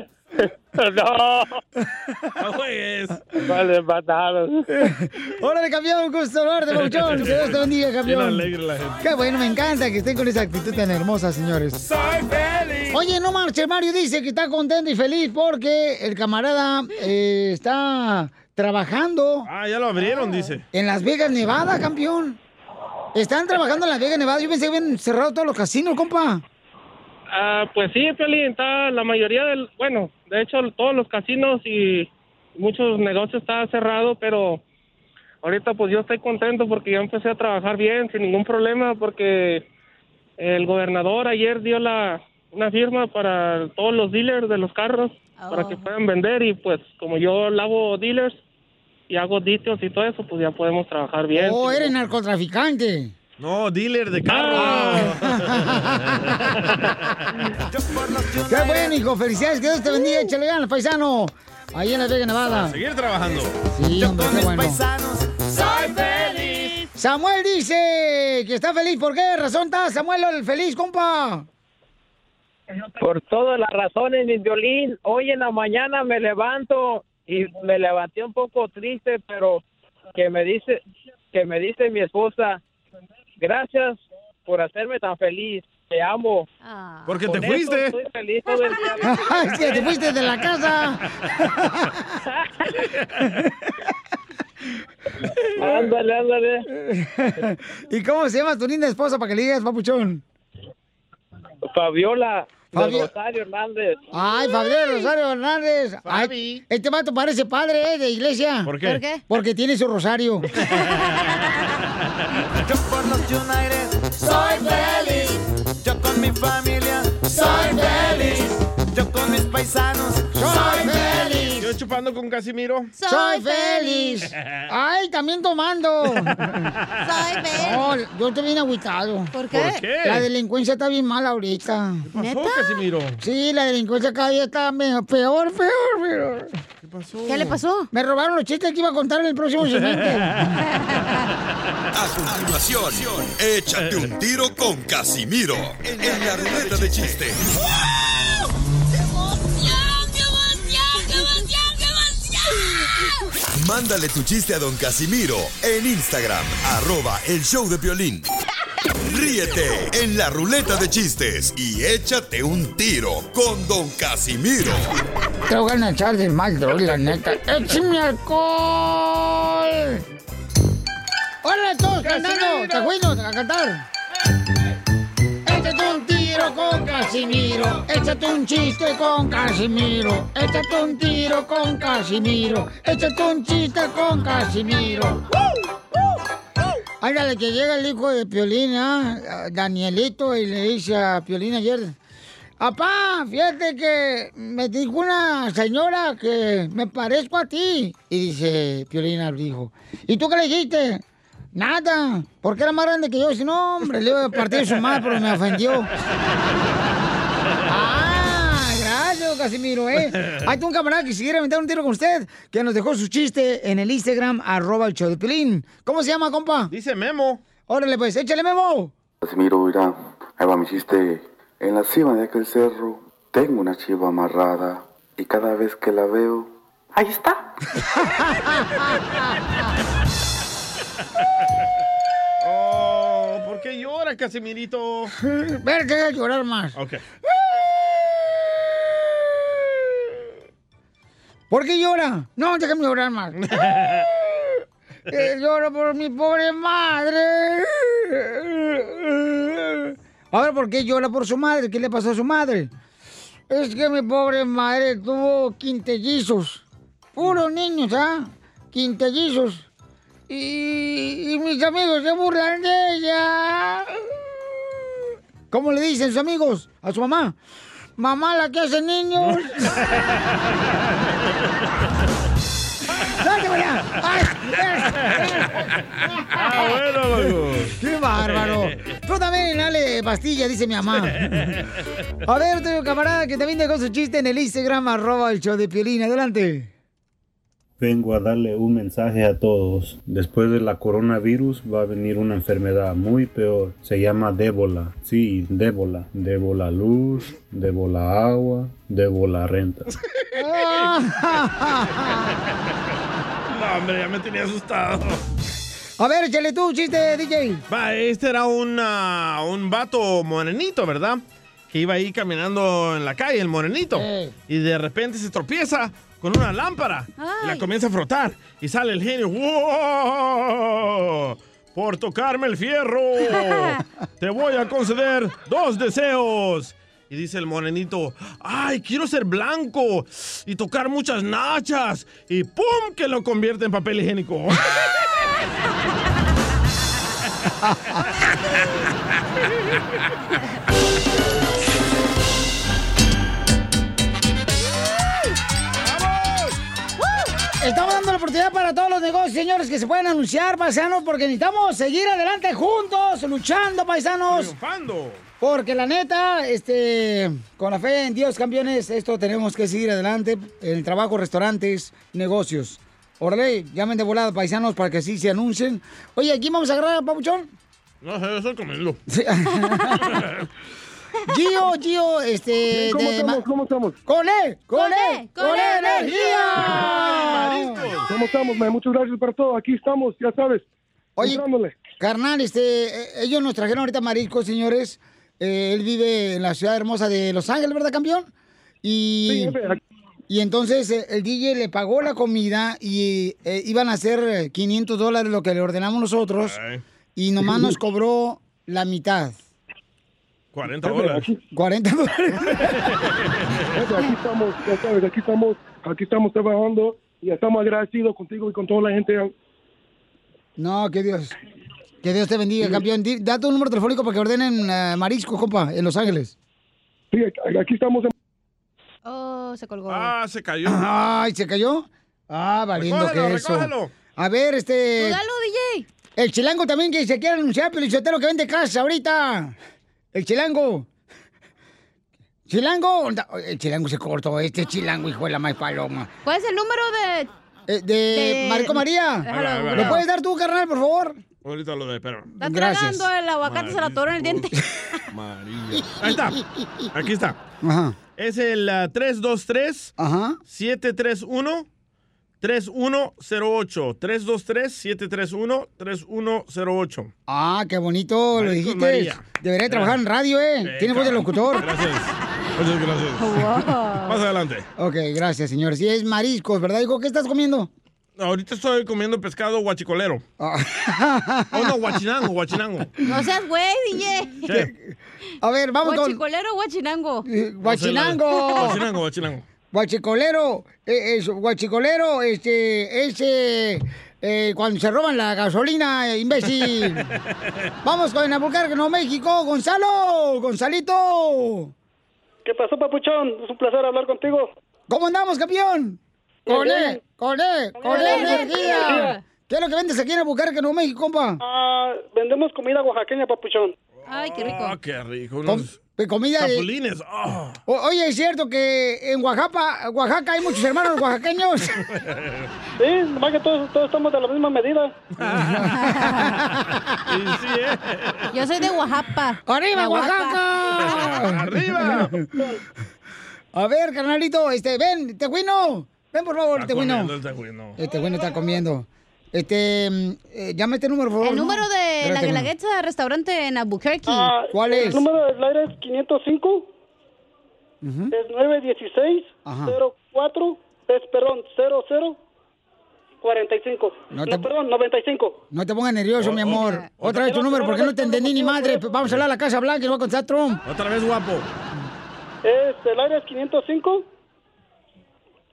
no. No juegues. Vale, mataron. ¡Órale, campeón! ¡Un gusto verte, Pauchón! ¡Que Dios te bendiga, Bien campeón! alegre la gente. ¡Qué bueno! Me encanta que estén con esa actitud tan hermosa, señores. ¡Soy feliz! Oye, no marche, Mario dice que está contento y feliz porque el camarada eh, está trabajando Ah, ya lo abrieron, dice. en Las Vegas, Nevada, campeón. Están trabajando en Las Vegas, Nevada. Yo pensé que habían cerrado todos los casinos, compa. Ah, pues sí, Piolín, está la mayoría del, bueno, de hecho todos los casinos y muchos negocios está cerrado, pero ahorita pues yo estoy contento porque yo empecé a trabajar bien, sin ningún problema, porque el gobernador ayer dio la una firma para todos los dealers de los carros para que puedan vender y pues como yo lavo dealers y hago ditios y todo eso, pues ya podemos trabajar bien. Oh, eres narcotraficante. No, dealer de carro. Qué bueno, hijo. Felicidades. Que Dios te bendiga. Échale ganas, paisano. Ahí en Las Vegas, Nevada. Seguir trabajando. Sí, hombre, qué bueno. soy feliz. Samuel dice que está feliz. ¿Por qué razón está Samuel el feliz, compa? Por todas las razones, mi violín. Hoy en la mañana me levanto y me levanté un poco triste, pero que me dice, que me dice mi esposa, gracias por hacerme tan feliz. Te amo. Porque Con te fuiste. Estoy feliz todo el día. es que te fuiste de la casa. ándale, ándale. ¿Y cómo se llama tu linda esposa para que le digas, papuchón? Fabiola Fabio- Rosario Hernández. Ay, Fabiola Rosario Hernández. Ay, este vato parece padre ¿eh? de iglesia. ¿Por qué? ¿Por qué? Porque tiene su rosario. Yo por los United soy feliz. Yo con mi familia soy feliz. Yo con mis paisanos soy feliz. Yo chupando con Casimiro. Soy feliz. Ay, también tomando. Soy feliz. No, yo estoy bien agüitado. ¿Por qué? ¿Por qué? La delincuencia está bien mala ahorita. pasó, ¿Neta? Casimiro? Sí, la delincuencia cada día está me- peor, peor, peor. ¿Qué pasó? ¿Qué le pasó? Me robaron los chistes que iba a contar en el próximo segmento. A continuación, échate un tiro con Casimiro en la ruleta de chiste. Mándale tu chiste a don Casimiro en Instagram, arroba el show de violín. Ríete en la ruleta de chistes y échate un tiro con don Casimiro. Te voy a echar de mal, la neta. ¡Échame alcohol! ¡Hola, todos cantando! ¡Te acuerdo a cantar! Échate un tiro con Casimiro. Échate un chiste con Casimiro. Échate un tiro con Casimiro. Échate un chiste con Casimiro. Ándale, que llega el hijo de Piolín, ¿ah? Danielito, y le dice a Piolín ayer, Papá, fíjate que me dijo una señora que me parezco a ti. Y dice, Piolina dijo, ¿y tú qué le dijiste? Nada, porque era más grande que yo. Si no, hombre, le iba a partir su madre, pero me ofendió. ah, gracias, Casimiro, ¿eh? Hay un camarada que quisiera aventar un tiro con usted, que nos dejó su chiste en el Instagram, arroba el show de. ¿Cómo se llama, compa? Dice Memo. Órale, pues, échale, Memo. Casimiro, mira, ahí va mi chiste. En la cima de aquel cerro tengo una chiva amarrada y cada vez que la veo, ahí está. Oh, ¿por qué llora, Casimirito? Ver que voy a llorar más. Ok. ¿Por qué llora? No, déjame llorar más. Eh, lloro por mi pobre madre. A ver, ¿por qué llora por su madre? ¿Qué le pasó a su madre? Es que mi pobre madre tuvo quintellizos. Puros niños, ¿ah? Quintellizos. Y, y mis amigos se burlan de ella. ¿Cómo le dicen sus amigos a su mamá? Mamá, la que hace niños. ¡Ay! Ah, bueno, loco. ¡Qué bárbaro! Tú también dale pastilla, dice mi mamá. A ver, otro camarada que también dejó su chiste en el Instagram, arroba el show de Piolín. Adelante. Vengo a darle un mensaje a todos. Después de la coronavirus va a venir una enfermedad muy peor. Se llama débola. Sí, débola. Débola luz, débola agua, débola renta. No, hombre, ya me tenía asustado. A ver, échale tú chiste, DJ. Va, este era una, un vato morenito, ¿verdad? Que iba ahí caminando en la calle, el morenito. Y de repente se tropieza con una lámpara. Y la comienza a frotar. Y sale el genio. ¡Wow! Por tocarme el fierro. Te voy a conceder dos deseos. Y dice el morenito, ay, quiero ser blanco y tocar muchas nachas. Y ¡pum! que lo convierte en papel higiénico. para todos los negocios, señores, que se pueden anunciar, paisanos, porque necesitamos seguir adelante juntos, luchando, paisanos. Triunfando. Porque la neta, este, con la fe en Dios, campeones, esto tenemos que seguir adelante en el trabajo, restaurantes, negocios. Órale, llamen de volada, paisanos, para que así se anuncien. Oye, ¿aquí vamos a agarrar a Papuchón? No sé, estoy comiendo. Gio, Gio, este... ¿Cómo de estamos? ¿Cómo estamos? ¡Con él! ¡Con él! ¡Con él, energía! ¿Cómo estamos, man? Muchas gracias por todo. Aquí estamos, ya sabes. Oye, entrándole. carnal, este, eh, ellos nos trajeron ahorita mariscos, señores. Eh, él vive en la ciudad hermosa de Los Ángeles, ¿verdad, campeón? Y, Sí, y entonces eh, el DJ le pagó la comida y eh, iban a ser eh, 500 dólares lo que le ordenamos nosotros y nomás nos cobró la mitad. 40 Jefe, dólares. aquí- 40 dólares. aquí estamos, ya sabes, aquí estamos, aquí estamos trabajando y estamos agradecidos contigo y con toda la gente. No, que Dios. Que Dios te bendiga, campeón. Da tu número telefónico para que ordenen eh, marisco, compa, en Los Ángeles. Sí, aquí estamos en Oh, se colgó. Ah, se cayó. Ay, ¿se cayó? Ah, valiendo Recógelo, que eso. recógelo. A ver, este... Tú dalo, DJ. El chilango también que se quiere anunciar, Pelichotero, que vende casa ahorita. El chilango. ¿Chilango? El chilango se cortó. Este chilango, hijo de la más paloma. ¿Cuál es el número de...? Eh, de, De- Marco María. Déjalo, Ahí va, ahí va. ¿Lo puedes dar tú, carnal, por favor? Ahorita lo de, pero. Está tragando el aguacate, se lo atoró en el diente. María. Ahí está. Aquí está. Ajá. Es el ah, 323 Ajá. 731 3108. 323 731 3108. Ah, qué bonito lo dijiste. María. Debería trabajar en radio, ¿eh? Tiene voz de locutor. Gracias. Muchas gracias. Wow. Más adelante. Ok, gracias, señor. Si es mariscos, ¿verdad? Hijo, ¿qué estás comiendo? Ahorita estoy comiendo pescado guachicolero. Ah. Oh, no, guachinango, guachinango. No seas güey, DJ. ¿Qué? A ver, vamos con... ¿Guachicolero o guachinango? Guachinango. Guachinango, guachinango. Guachicolero, eh, eso, guachicolero, este, ese, eh, cuando se roban la gasolina, eh, imbécil. Vamos con Albuquerque, Nuevo México, Gonzalo, Gonzalito. ¿Qué pasó, papuchón? Es un placer hablar contigo. ¿Cómo andamos, campeón? Con él, bien. con él, con Bien, él, bien, energía. ¿Qué es lo que vendes aquí en Albuquerque, Nuevo México, compa? Ah, vendemos comida oaxaqueña, papuchón. Ay, qué rico. Ah, qué rico. Unos de comida de- chapulines. Ah. O- oye, ¿es cierto que en Oaxaca, Oaxaca hay muchos hermanos oaxaqueños? Sí, nomás que todos, todos estamos de la misma medida. Yo soy de Oaxaca. ¡Arriba, Oaxaca! ¡Arriba! A ver, carnalito, este, ven, tejuino. Ven, por favor, Está comiendo el tejuino. El tejuino está comiendo. Este, mm, eh, llame este número, por favor. El ¿no? número de la Guelaguetza restaurante en Albuquerque. Ah, El número del aire es 505 es 916 Ajá. 04 es perdón 00 45. No No, te- perdón, 95. No te pongas nervioso, mi amor. Otra vez tu número, porque no te entendí ni madre. Vamos a hablar a la Casa Blanca y va a contestar Trump. Otra vez guapo. Es el área es 505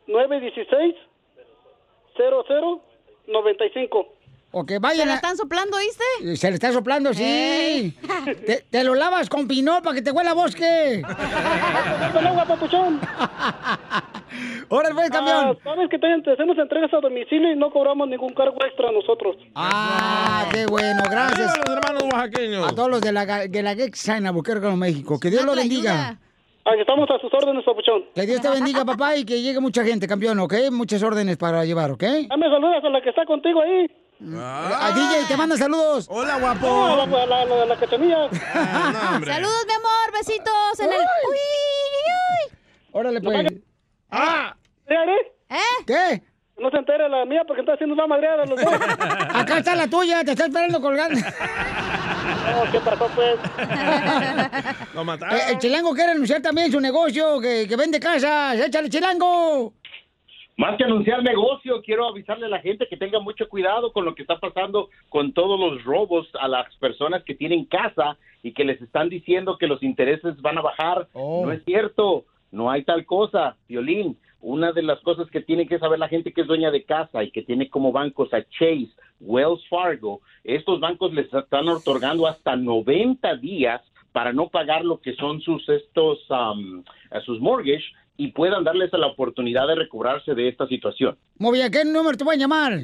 916 00 95. O que vayan ¿Se la a- están soplando, oíste? Se le está soplando, sí. Te, te lo lavas con pinol para que te huela a bosque. Con agua, papuchón. Órale, pues, campeón. Ah, Sabes que te, hacemos entregas a domicilio y no cobramos ningún cargo extra nosotros. Ah, qué bueno, gracias. Arriba los hermanos oaxaqueños. A todos los de la, de la Gexa en Albuquerque, México. Que Dios lo bendiga. Aquí estamos a sus órdenes, papuchón. Que Dios te bendiga, papá, y que llegue mucha gente, campeón, ¿ok? Muchas órdenes para llevar, ¿ok? Dame saludos a la que está contigo ahí. A DJ, te manda saludos. Hola, No, a la, a la, la de la cachanilla. Saludos, mi amor, besitos en el. Uy, uy, uy. Órale, pues. ¡Ah! ¿Eh? ¿Qué? No se entere la mía porque está haciendo una madreada los dos. Acá está la tuya, te está esperando colgando. No, ¿qué pasó, pues? Lo mataron. Eh, el chilango quiere anunciar también su negocio, que, que vende casas. ¡Échale, chilango! Más que anunciar negocio, quiero avisarle a la gente que tenga mucho cuidado con lo que está pasando con todos los robos a las personas que tienen casa y que les están diciendo que los intereses van a bajar. No es cierto, no hay tal cosa, Violín. Una de las cosas que tiene que saber la gente que es dueña de casa y que tiene como bancos a Chase, Wells Fargo, estos bancos les están otorgando hasta 90 días para no pagar lo que son sus estos um, a sus mortgage y puedan darles la oportunidad de recobrarse de esta situación. Muy bien, ¿qué número te pueden llamar?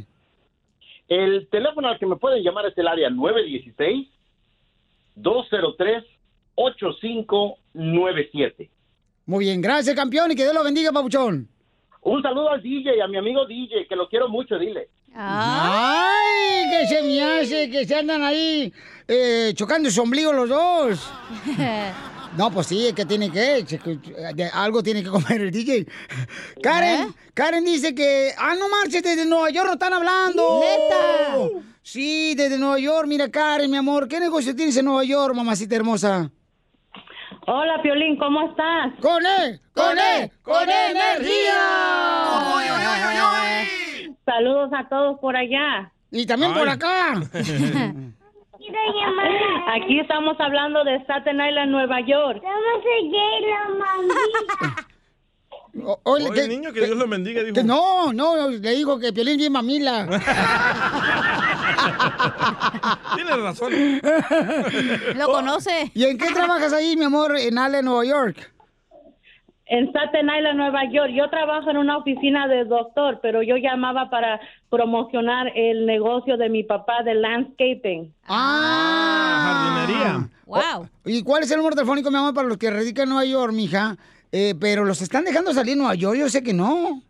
El teléfono al que me pueden llamar es el área 916-203-8597. Muy bien, gracias, campeón, y que Dios lo bendiga, papuchón. Un saludo al DJ, a mi amigo DJ, que lo quiero mucho, dile. ¡Ay! Que se me hace que se andan ahí eh, chocando su ombligo los dos. No, pues sí, es que tiene que, algo tiene que comer el DJ. Karen, Karen dice que, ah, no marches, desde Nueva York no están hablando. ¡Neta! Sí, desde Nueva York, mira, Karen, mi amor, ¿qué negocio tienes en Nueva York, mamacita hermosa? Hola, Piolín, ¿cómo estás? ¡Con él! ¡Con él! ¡Con energía! Saludos a todos por allá. Y también por acá. Aquí estamos hablando de Staten Island, Nueva York. O- oye, Oye, niño, que Dios lo bendiga, dijo. que no, no, le digo que Piolín bien mamila. Tienes razón. Lo conoce. ¿Y en qué trabajas ahí, mi amor, en Ale, Nueva York? En Staten Island, Nueva York. Yo trabajo en una oficina de doctor, pero yo llamaba para promocionar el negocio de mi papá de landscaping. Ah, jardinería. Wow. ¿Y cuál es el número telefónico, mi amor, para los que radican en Nueva York, mija? Eh, pero los están dejando salir en Nueva York, yo sé que no.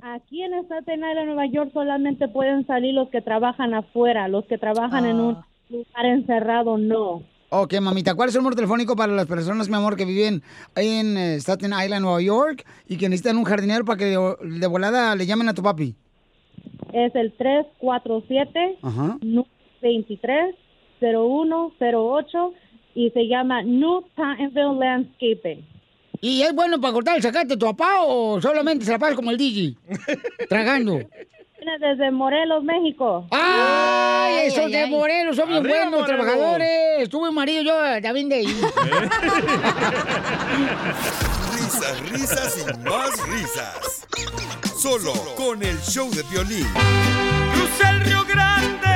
Aquí en Staten Island, Nueva York, solamente pueden salir los que trabajan afuera. Los que trabajan en un lugar encerrado, no. Ok, mamita, ¿cuál es el número telefónico para las personas, mi amor, que viven en eh, Staten Island, Nueva York, y que necesitan un jardinero para que de, de volada le llamen a tu papi? Es el 347 Ajá. 23 0108 y se llama New Pineville Landscaping. ¿Y es bueno para cortar el sacate tu papá o solamente se la pasa como el DJ? Tragando. Viene desde Morelos, México. ¡Ay! Esos ay, de ay. Morelos son bien buenos, Morelos. trabajadores. Estuve marido yo también de ahí. Risas, risas y más risas. Solo con el show de violín. Crucé el Río Grande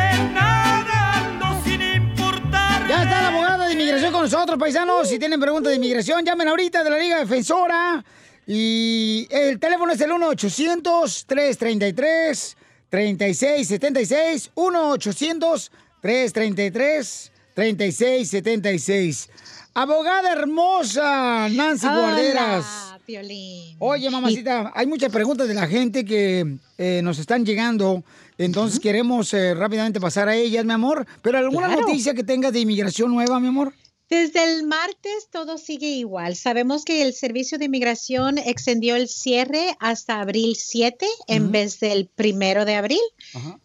Ya está la abogada de inmigración con nosotros, paisanos. Si tienen preguntas de inmigración, llamen ahorita de la Liga Defensora. Y el teléfono es el 1-800-333-3676. 1-800-333-3676. Abogada hermosa, Nancy Hola, Guarderas. Piolín. Oye, mamacita, hay muchas preguntas de la gente que eh, nos están llegando. Entonces queremos eh, rápidamente pasar a ellas, mi amor. Pero alguna Claro. noticia que tengas de inmigración nueva, mi amor. Desde el martes todo sigue igual. Sabemos que el Servicio de Inmigración extendió el cierre hasta abril 7 en Ujú. vez del primero de abril,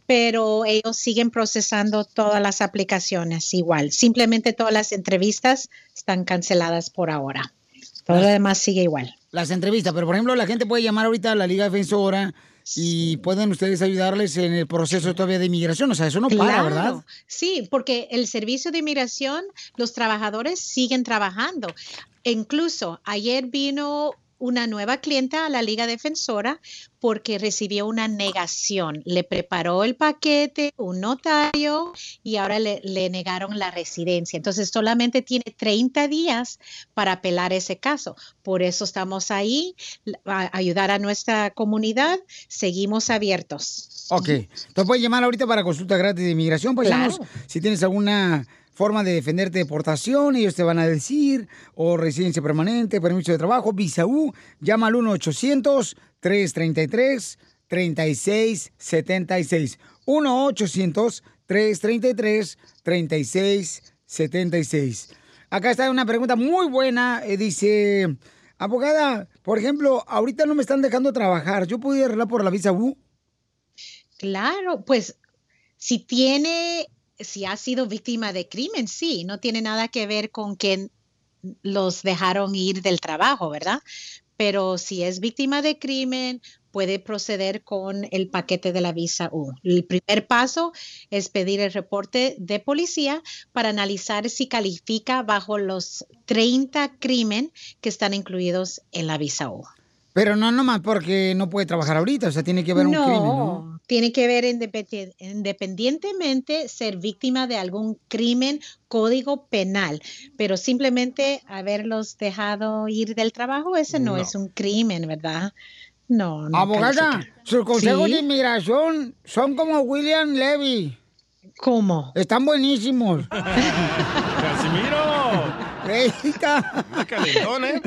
pero ellos siguen procesando todas las aplicaciones igual. Simplemente todas las entrevistas están canceladas por ahora. Todo lo demás sigue igual. Las entrevistas, pero por ejemplo, la gente puede llamar ahorita a la Liga Defensora y pueden ustedes ayudarles en el proceso todavía de inmigración. O sea, eso no para, ¿verdad? Sí, porque el servicio de inmigración, los trabajadores siguen trabajando. Incluso ayer vino una nueva clienta a la Liga Defensora porque recibió una negación. Le preparó el paquete, un notario y ahora le, le negaron la residencia. Entonces solamente tiene 30 días para apelar ese caso. Por eso estamos ahí, a ayudar a nuestra comunidad. Seguimos abiertos. Ok. Entonces pueden llamar ahorita para consulta gratis de inmigración. Claro. Si tienes alguna forma de defenderte de deportación, ellos te van a decir, o residencia permanente, permiso de trabajo, visa U, llama al 1-800-333-3676. 1-800-333-3676. Acá está una pregunta muy buena. eh, dice, abogada, por ejemplo, ahorita no me están dejando trabajar. ¿Yo puedo arreglar por la visa U? Claro, pues si tiene, si ha sido víctima de crimen, sí, no tiene nada que ver con que los dejaron ir del trabajo, ¿verdad? Pero si es víctima de crimen, puede proceder con el paquete de la visa U. El primer paso es pedir el reporte de policía para analizar si califica bajo los 30 crimen que están incluidos en la visa U. Pero no nomás porque no puede trabajar ahorita, o sea, tiene que haber un crimen, ¿no? Tiene que ver independi- independientemente ser víctima de algún crimen, código penal, pero simplemente haberlos dejado ir del trabajo, ese no, No. es un crimen, ¿verdad? No, no. Abogada, califica. sus consejos Sí. de inmigración son como William Levy. ¿Cómo? Están buenísimos. ¡Casimiro! Eita. calentón, ¿eh?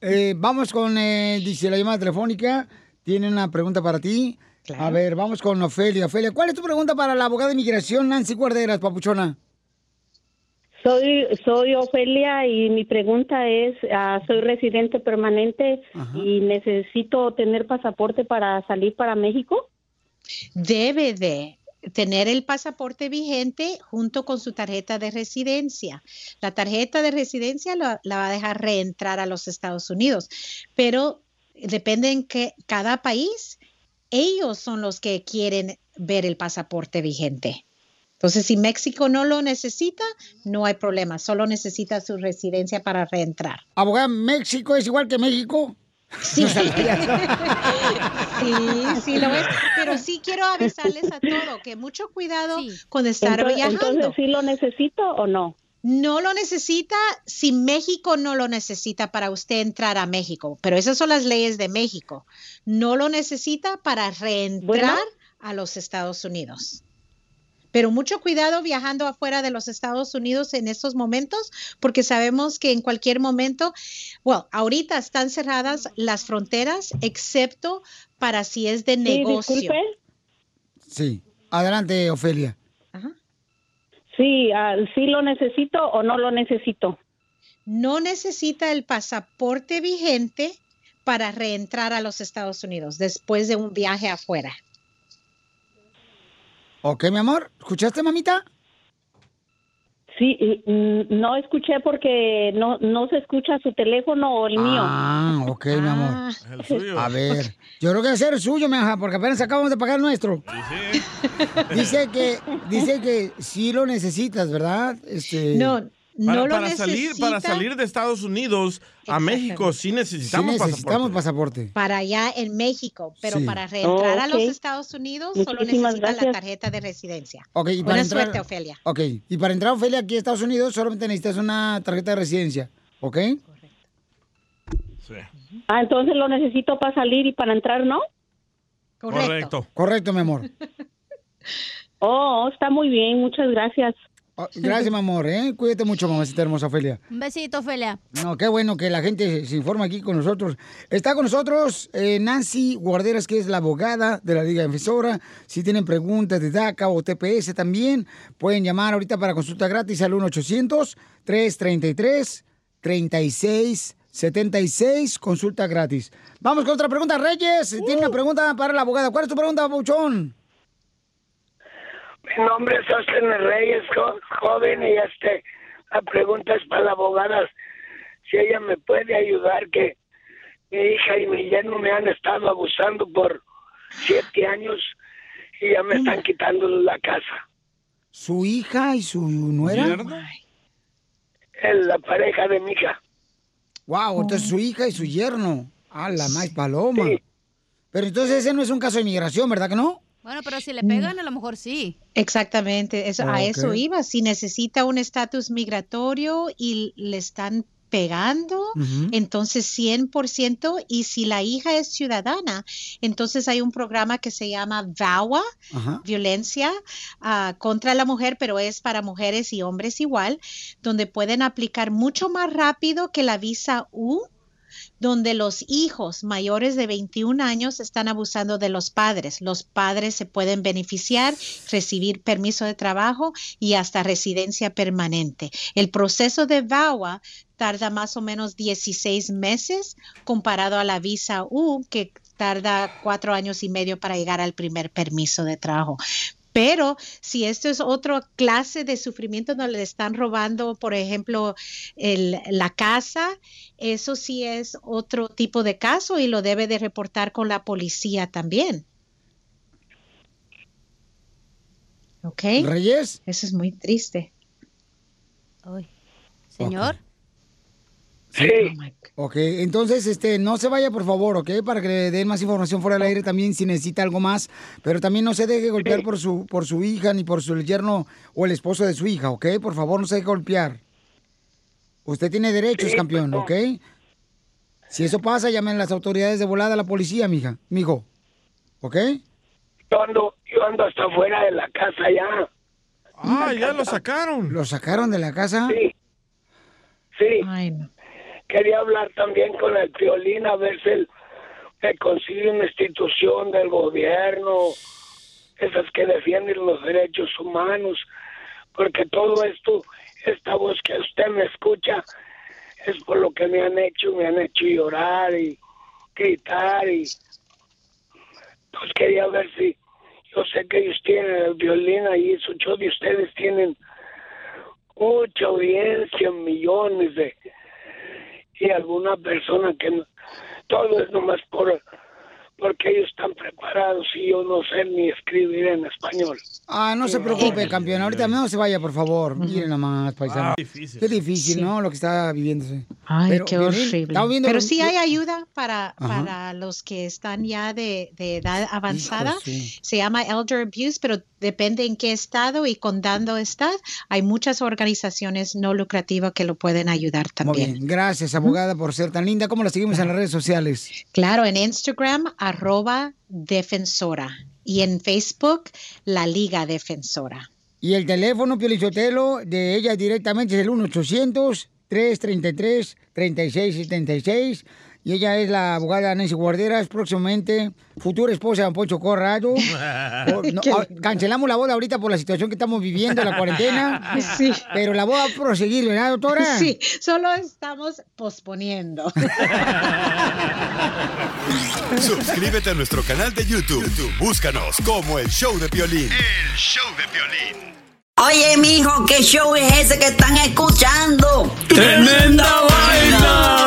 Eh, vamos con, eh, dice la llamada telefónica. Tiene una pregunta para ti. A ver, vamos con Ofelia. Ofelia, ¿cuál es tu pregunta para la abogada de inmigración Nancy Guarderas, papuchona? Soy, soy Ofelia y mi pregunta es, ah, soy residente permanente y necesito tener pasaporte para salir para México. Debe de tener el pasaporte vigente junto con su tarjeta de residencia. La tarjeta de residencia la, va a dejar reentrar a los Estados Unidos, pero depende en que cada país, ellos son los que quieren ver el pasaporte vigente. Entonces, si México no lo necesita, no hay problema, solo necesita su residencia para reentrar. Abogada, ¿México es igual que México? Sí. Sí, sí lo es. Pero sí quiero avisarles a todo que mucho cuidado con estar Entonces- viajando. entonces, ¿sí lo necesito o no? No lo necesita si México no lo necesita para usted entrar a México, pero esas son las leyes de México. No lo necesita para reentrar a los Estados Unidos. Pero mucho cuidado viajando afuera de los Estados Unidos en estos momentos, porque sabemos que en cualquier momento, bueno, ahorita están cerradas las fronteras, excepto para si es de negocio. disculpe. Sí. Adelante, Ofelia. Sí, ah, ¿sí lo necesito o no lo necesito? No necesita el pasaporte vigente para reentrar a los Estados Unidos después de un viaje afuera. Ok, mi amor. ¿Escuchaste, mamita? Sí, mm, no escuché porque no, no se escucha su teléfono o el mío. Ah, ok, mi amor. A ver, yo creo que ser el suyo, mi hija, porque apenas acabamos de pagar el nuestro. Dice que, dice que sí lo necesitas, ¿verdad? Este... Para, para salir, para salir de Estados Unidos a México sí necesitamos, Sí necesitamos pasaporte. Para allá en México, pero Sí. para reentrar a los. Estados Unidos solo Muchísimas necesita la gracias. tarjeta de residencia. Ok, y para Buena entrar- suerte, Ofelia. Ok, y para entrar, Ofelia, aquí a Estados Unidos solamente necesitas una tarjeta de residencia, ¿ok? Ah, entonces lo necesito para salir y para entrar, ¿no? Correcto. Correcto, mi amor. Oh, está muy bien, muchas gracias. Oh, Gracias, mi amor, ¿eh? Cuídate mucho, mamacita hermosa Ofelia. Un besito, Ofelia. No, qué bueno que la gente se informa aquí con nosotros. Está con nosotros eh, Nancy Guarderas, que es la abogada de la Liga Defensora. Si tienen preguntas de DACA o TPS también, pueden llamar ahorita para consulta gratis al 1-800-333-3676. Consulta gratis. Vamos con otra pregunta, Reyes. Tiene una pregunta para la abogada. ¿Cuál es tu pregunta, Pauchón? Mi nombre es Austin Reyes, jo- joven, y este, la pregunta es para la abogada, si ella me puede ayudar, que mi hija y mi yerno me han estado abusando por siete años y ya me están quitando la casa. ¿Su hija y su nuera? Es la pareja de mi hija. Wow, entonces su hija y su yerno. A la más paloma. Pero entonces ese no es un caso de inmigración, ¿verdad que no? Bueno, pero si le pegan, a lo mejor sí. Exactamente, eso, Ah, a eso iba. Si necesita un estatus migratorio y le están pegando, Ujú. entonces 100%, y si la hija es ciudadana, entonces hay un programa que se llama VAWA, violencia ah, contra la mujer, pero es para mujeres y hombres igual, donde pueden aplicar mucho más rápido que la visa U donde los hijos mayores de 21 años están abusando de los padres. Los padres se pueden beneficiar, recibir permiso de trabajo y hasta residencia permanente. El proceso de VAWA tarda más o menos 16 meses comparado a la visa U, que tarda cuatro años y medio para llegar al primer permiso de trabajo. Pero si esto es otra clase de sufrimiento donde le están robando, por ejemplo, el- la casa, eso sí es otro tipo de caso y lo debe de reportar con la policía también. ¿Ok? Reyes. Eso es muy triste. Señor. Sí. Ok, entonces, este, no se vaya, por favor, ¿ok? Para que le den más información fuera del aire también si necesita algo más. Pero también no se deje golpear por su, por su hija ni por su yerno o el esposo de su hija, ¿ok? Por favor, no se deje golpear. Usted tiene derechos, campeón, ¿ok? Si eso pasa, llamen a las autoridades de volada a la policía, mija, mijo. ¿Ok? Yo ando, yo ando hasta afuera de la casa ya. Ah, ya lo sacaron. ¿Lo sacaron de la casa? Sí. Sí. Quería hablar también con el violín a ver si me consigue una institución del gobierno, esas que defienden los derechos humanos, porque todo esto, esta voz que usted me escucha, es por lo que me han hecho, me han hecho llorar y gritar y pues quería ver si yo sé que ellos tienen el violín ahí, muchos de ustedes tienen mucha audiencia, millones de y alguna persona que no- todo es nomás por porque ellos están preparados y yo no sé ni escribir en español. Ah, no se preocupe, campeón. Ahorita no se vaya, por favor. Miren nomás, paisano. Ah, Qué difícil, Sí. ¿no? Lo que está viviéndose. Ay, Pero, qué horrible. viendo Pero sí hay ayuda para, Ajá. para los que están ya de, de edad avanzada. sí. Se llama Elder Abuse, pero depende en qué estado y condado estás. Hay muchas organizaciones no lucrativas que lo pueden ayudar Muy también. bien. Gracias, abogada, por ser tan linda. ¿Cómo la seguimos en las redes sociales? Claro, en Instagram, arroba defensora. Y en Facebook, la Liga Defensora. Y el teléfono, Piolichotelo, de ella directamente es el 1-800-333-3676. Y ella es la abogada Nancy Guarderas, próximamente futura esposa de Don Poncho Corrado. No, cancelamos la boda ahorita por la situación que estamos viviendo, la cuarentena. Sí. Pero la boda va a proseguir, ¿verdad, doctora? Sí, solo estamos posponiendo. Suscríbete a nuestro canal de YouTube. YouTube, Búscanos como el show de violín. El show de violín. Oye, mijo, ¿qué show es ese que están escuchando? ¡Tremenda vaina!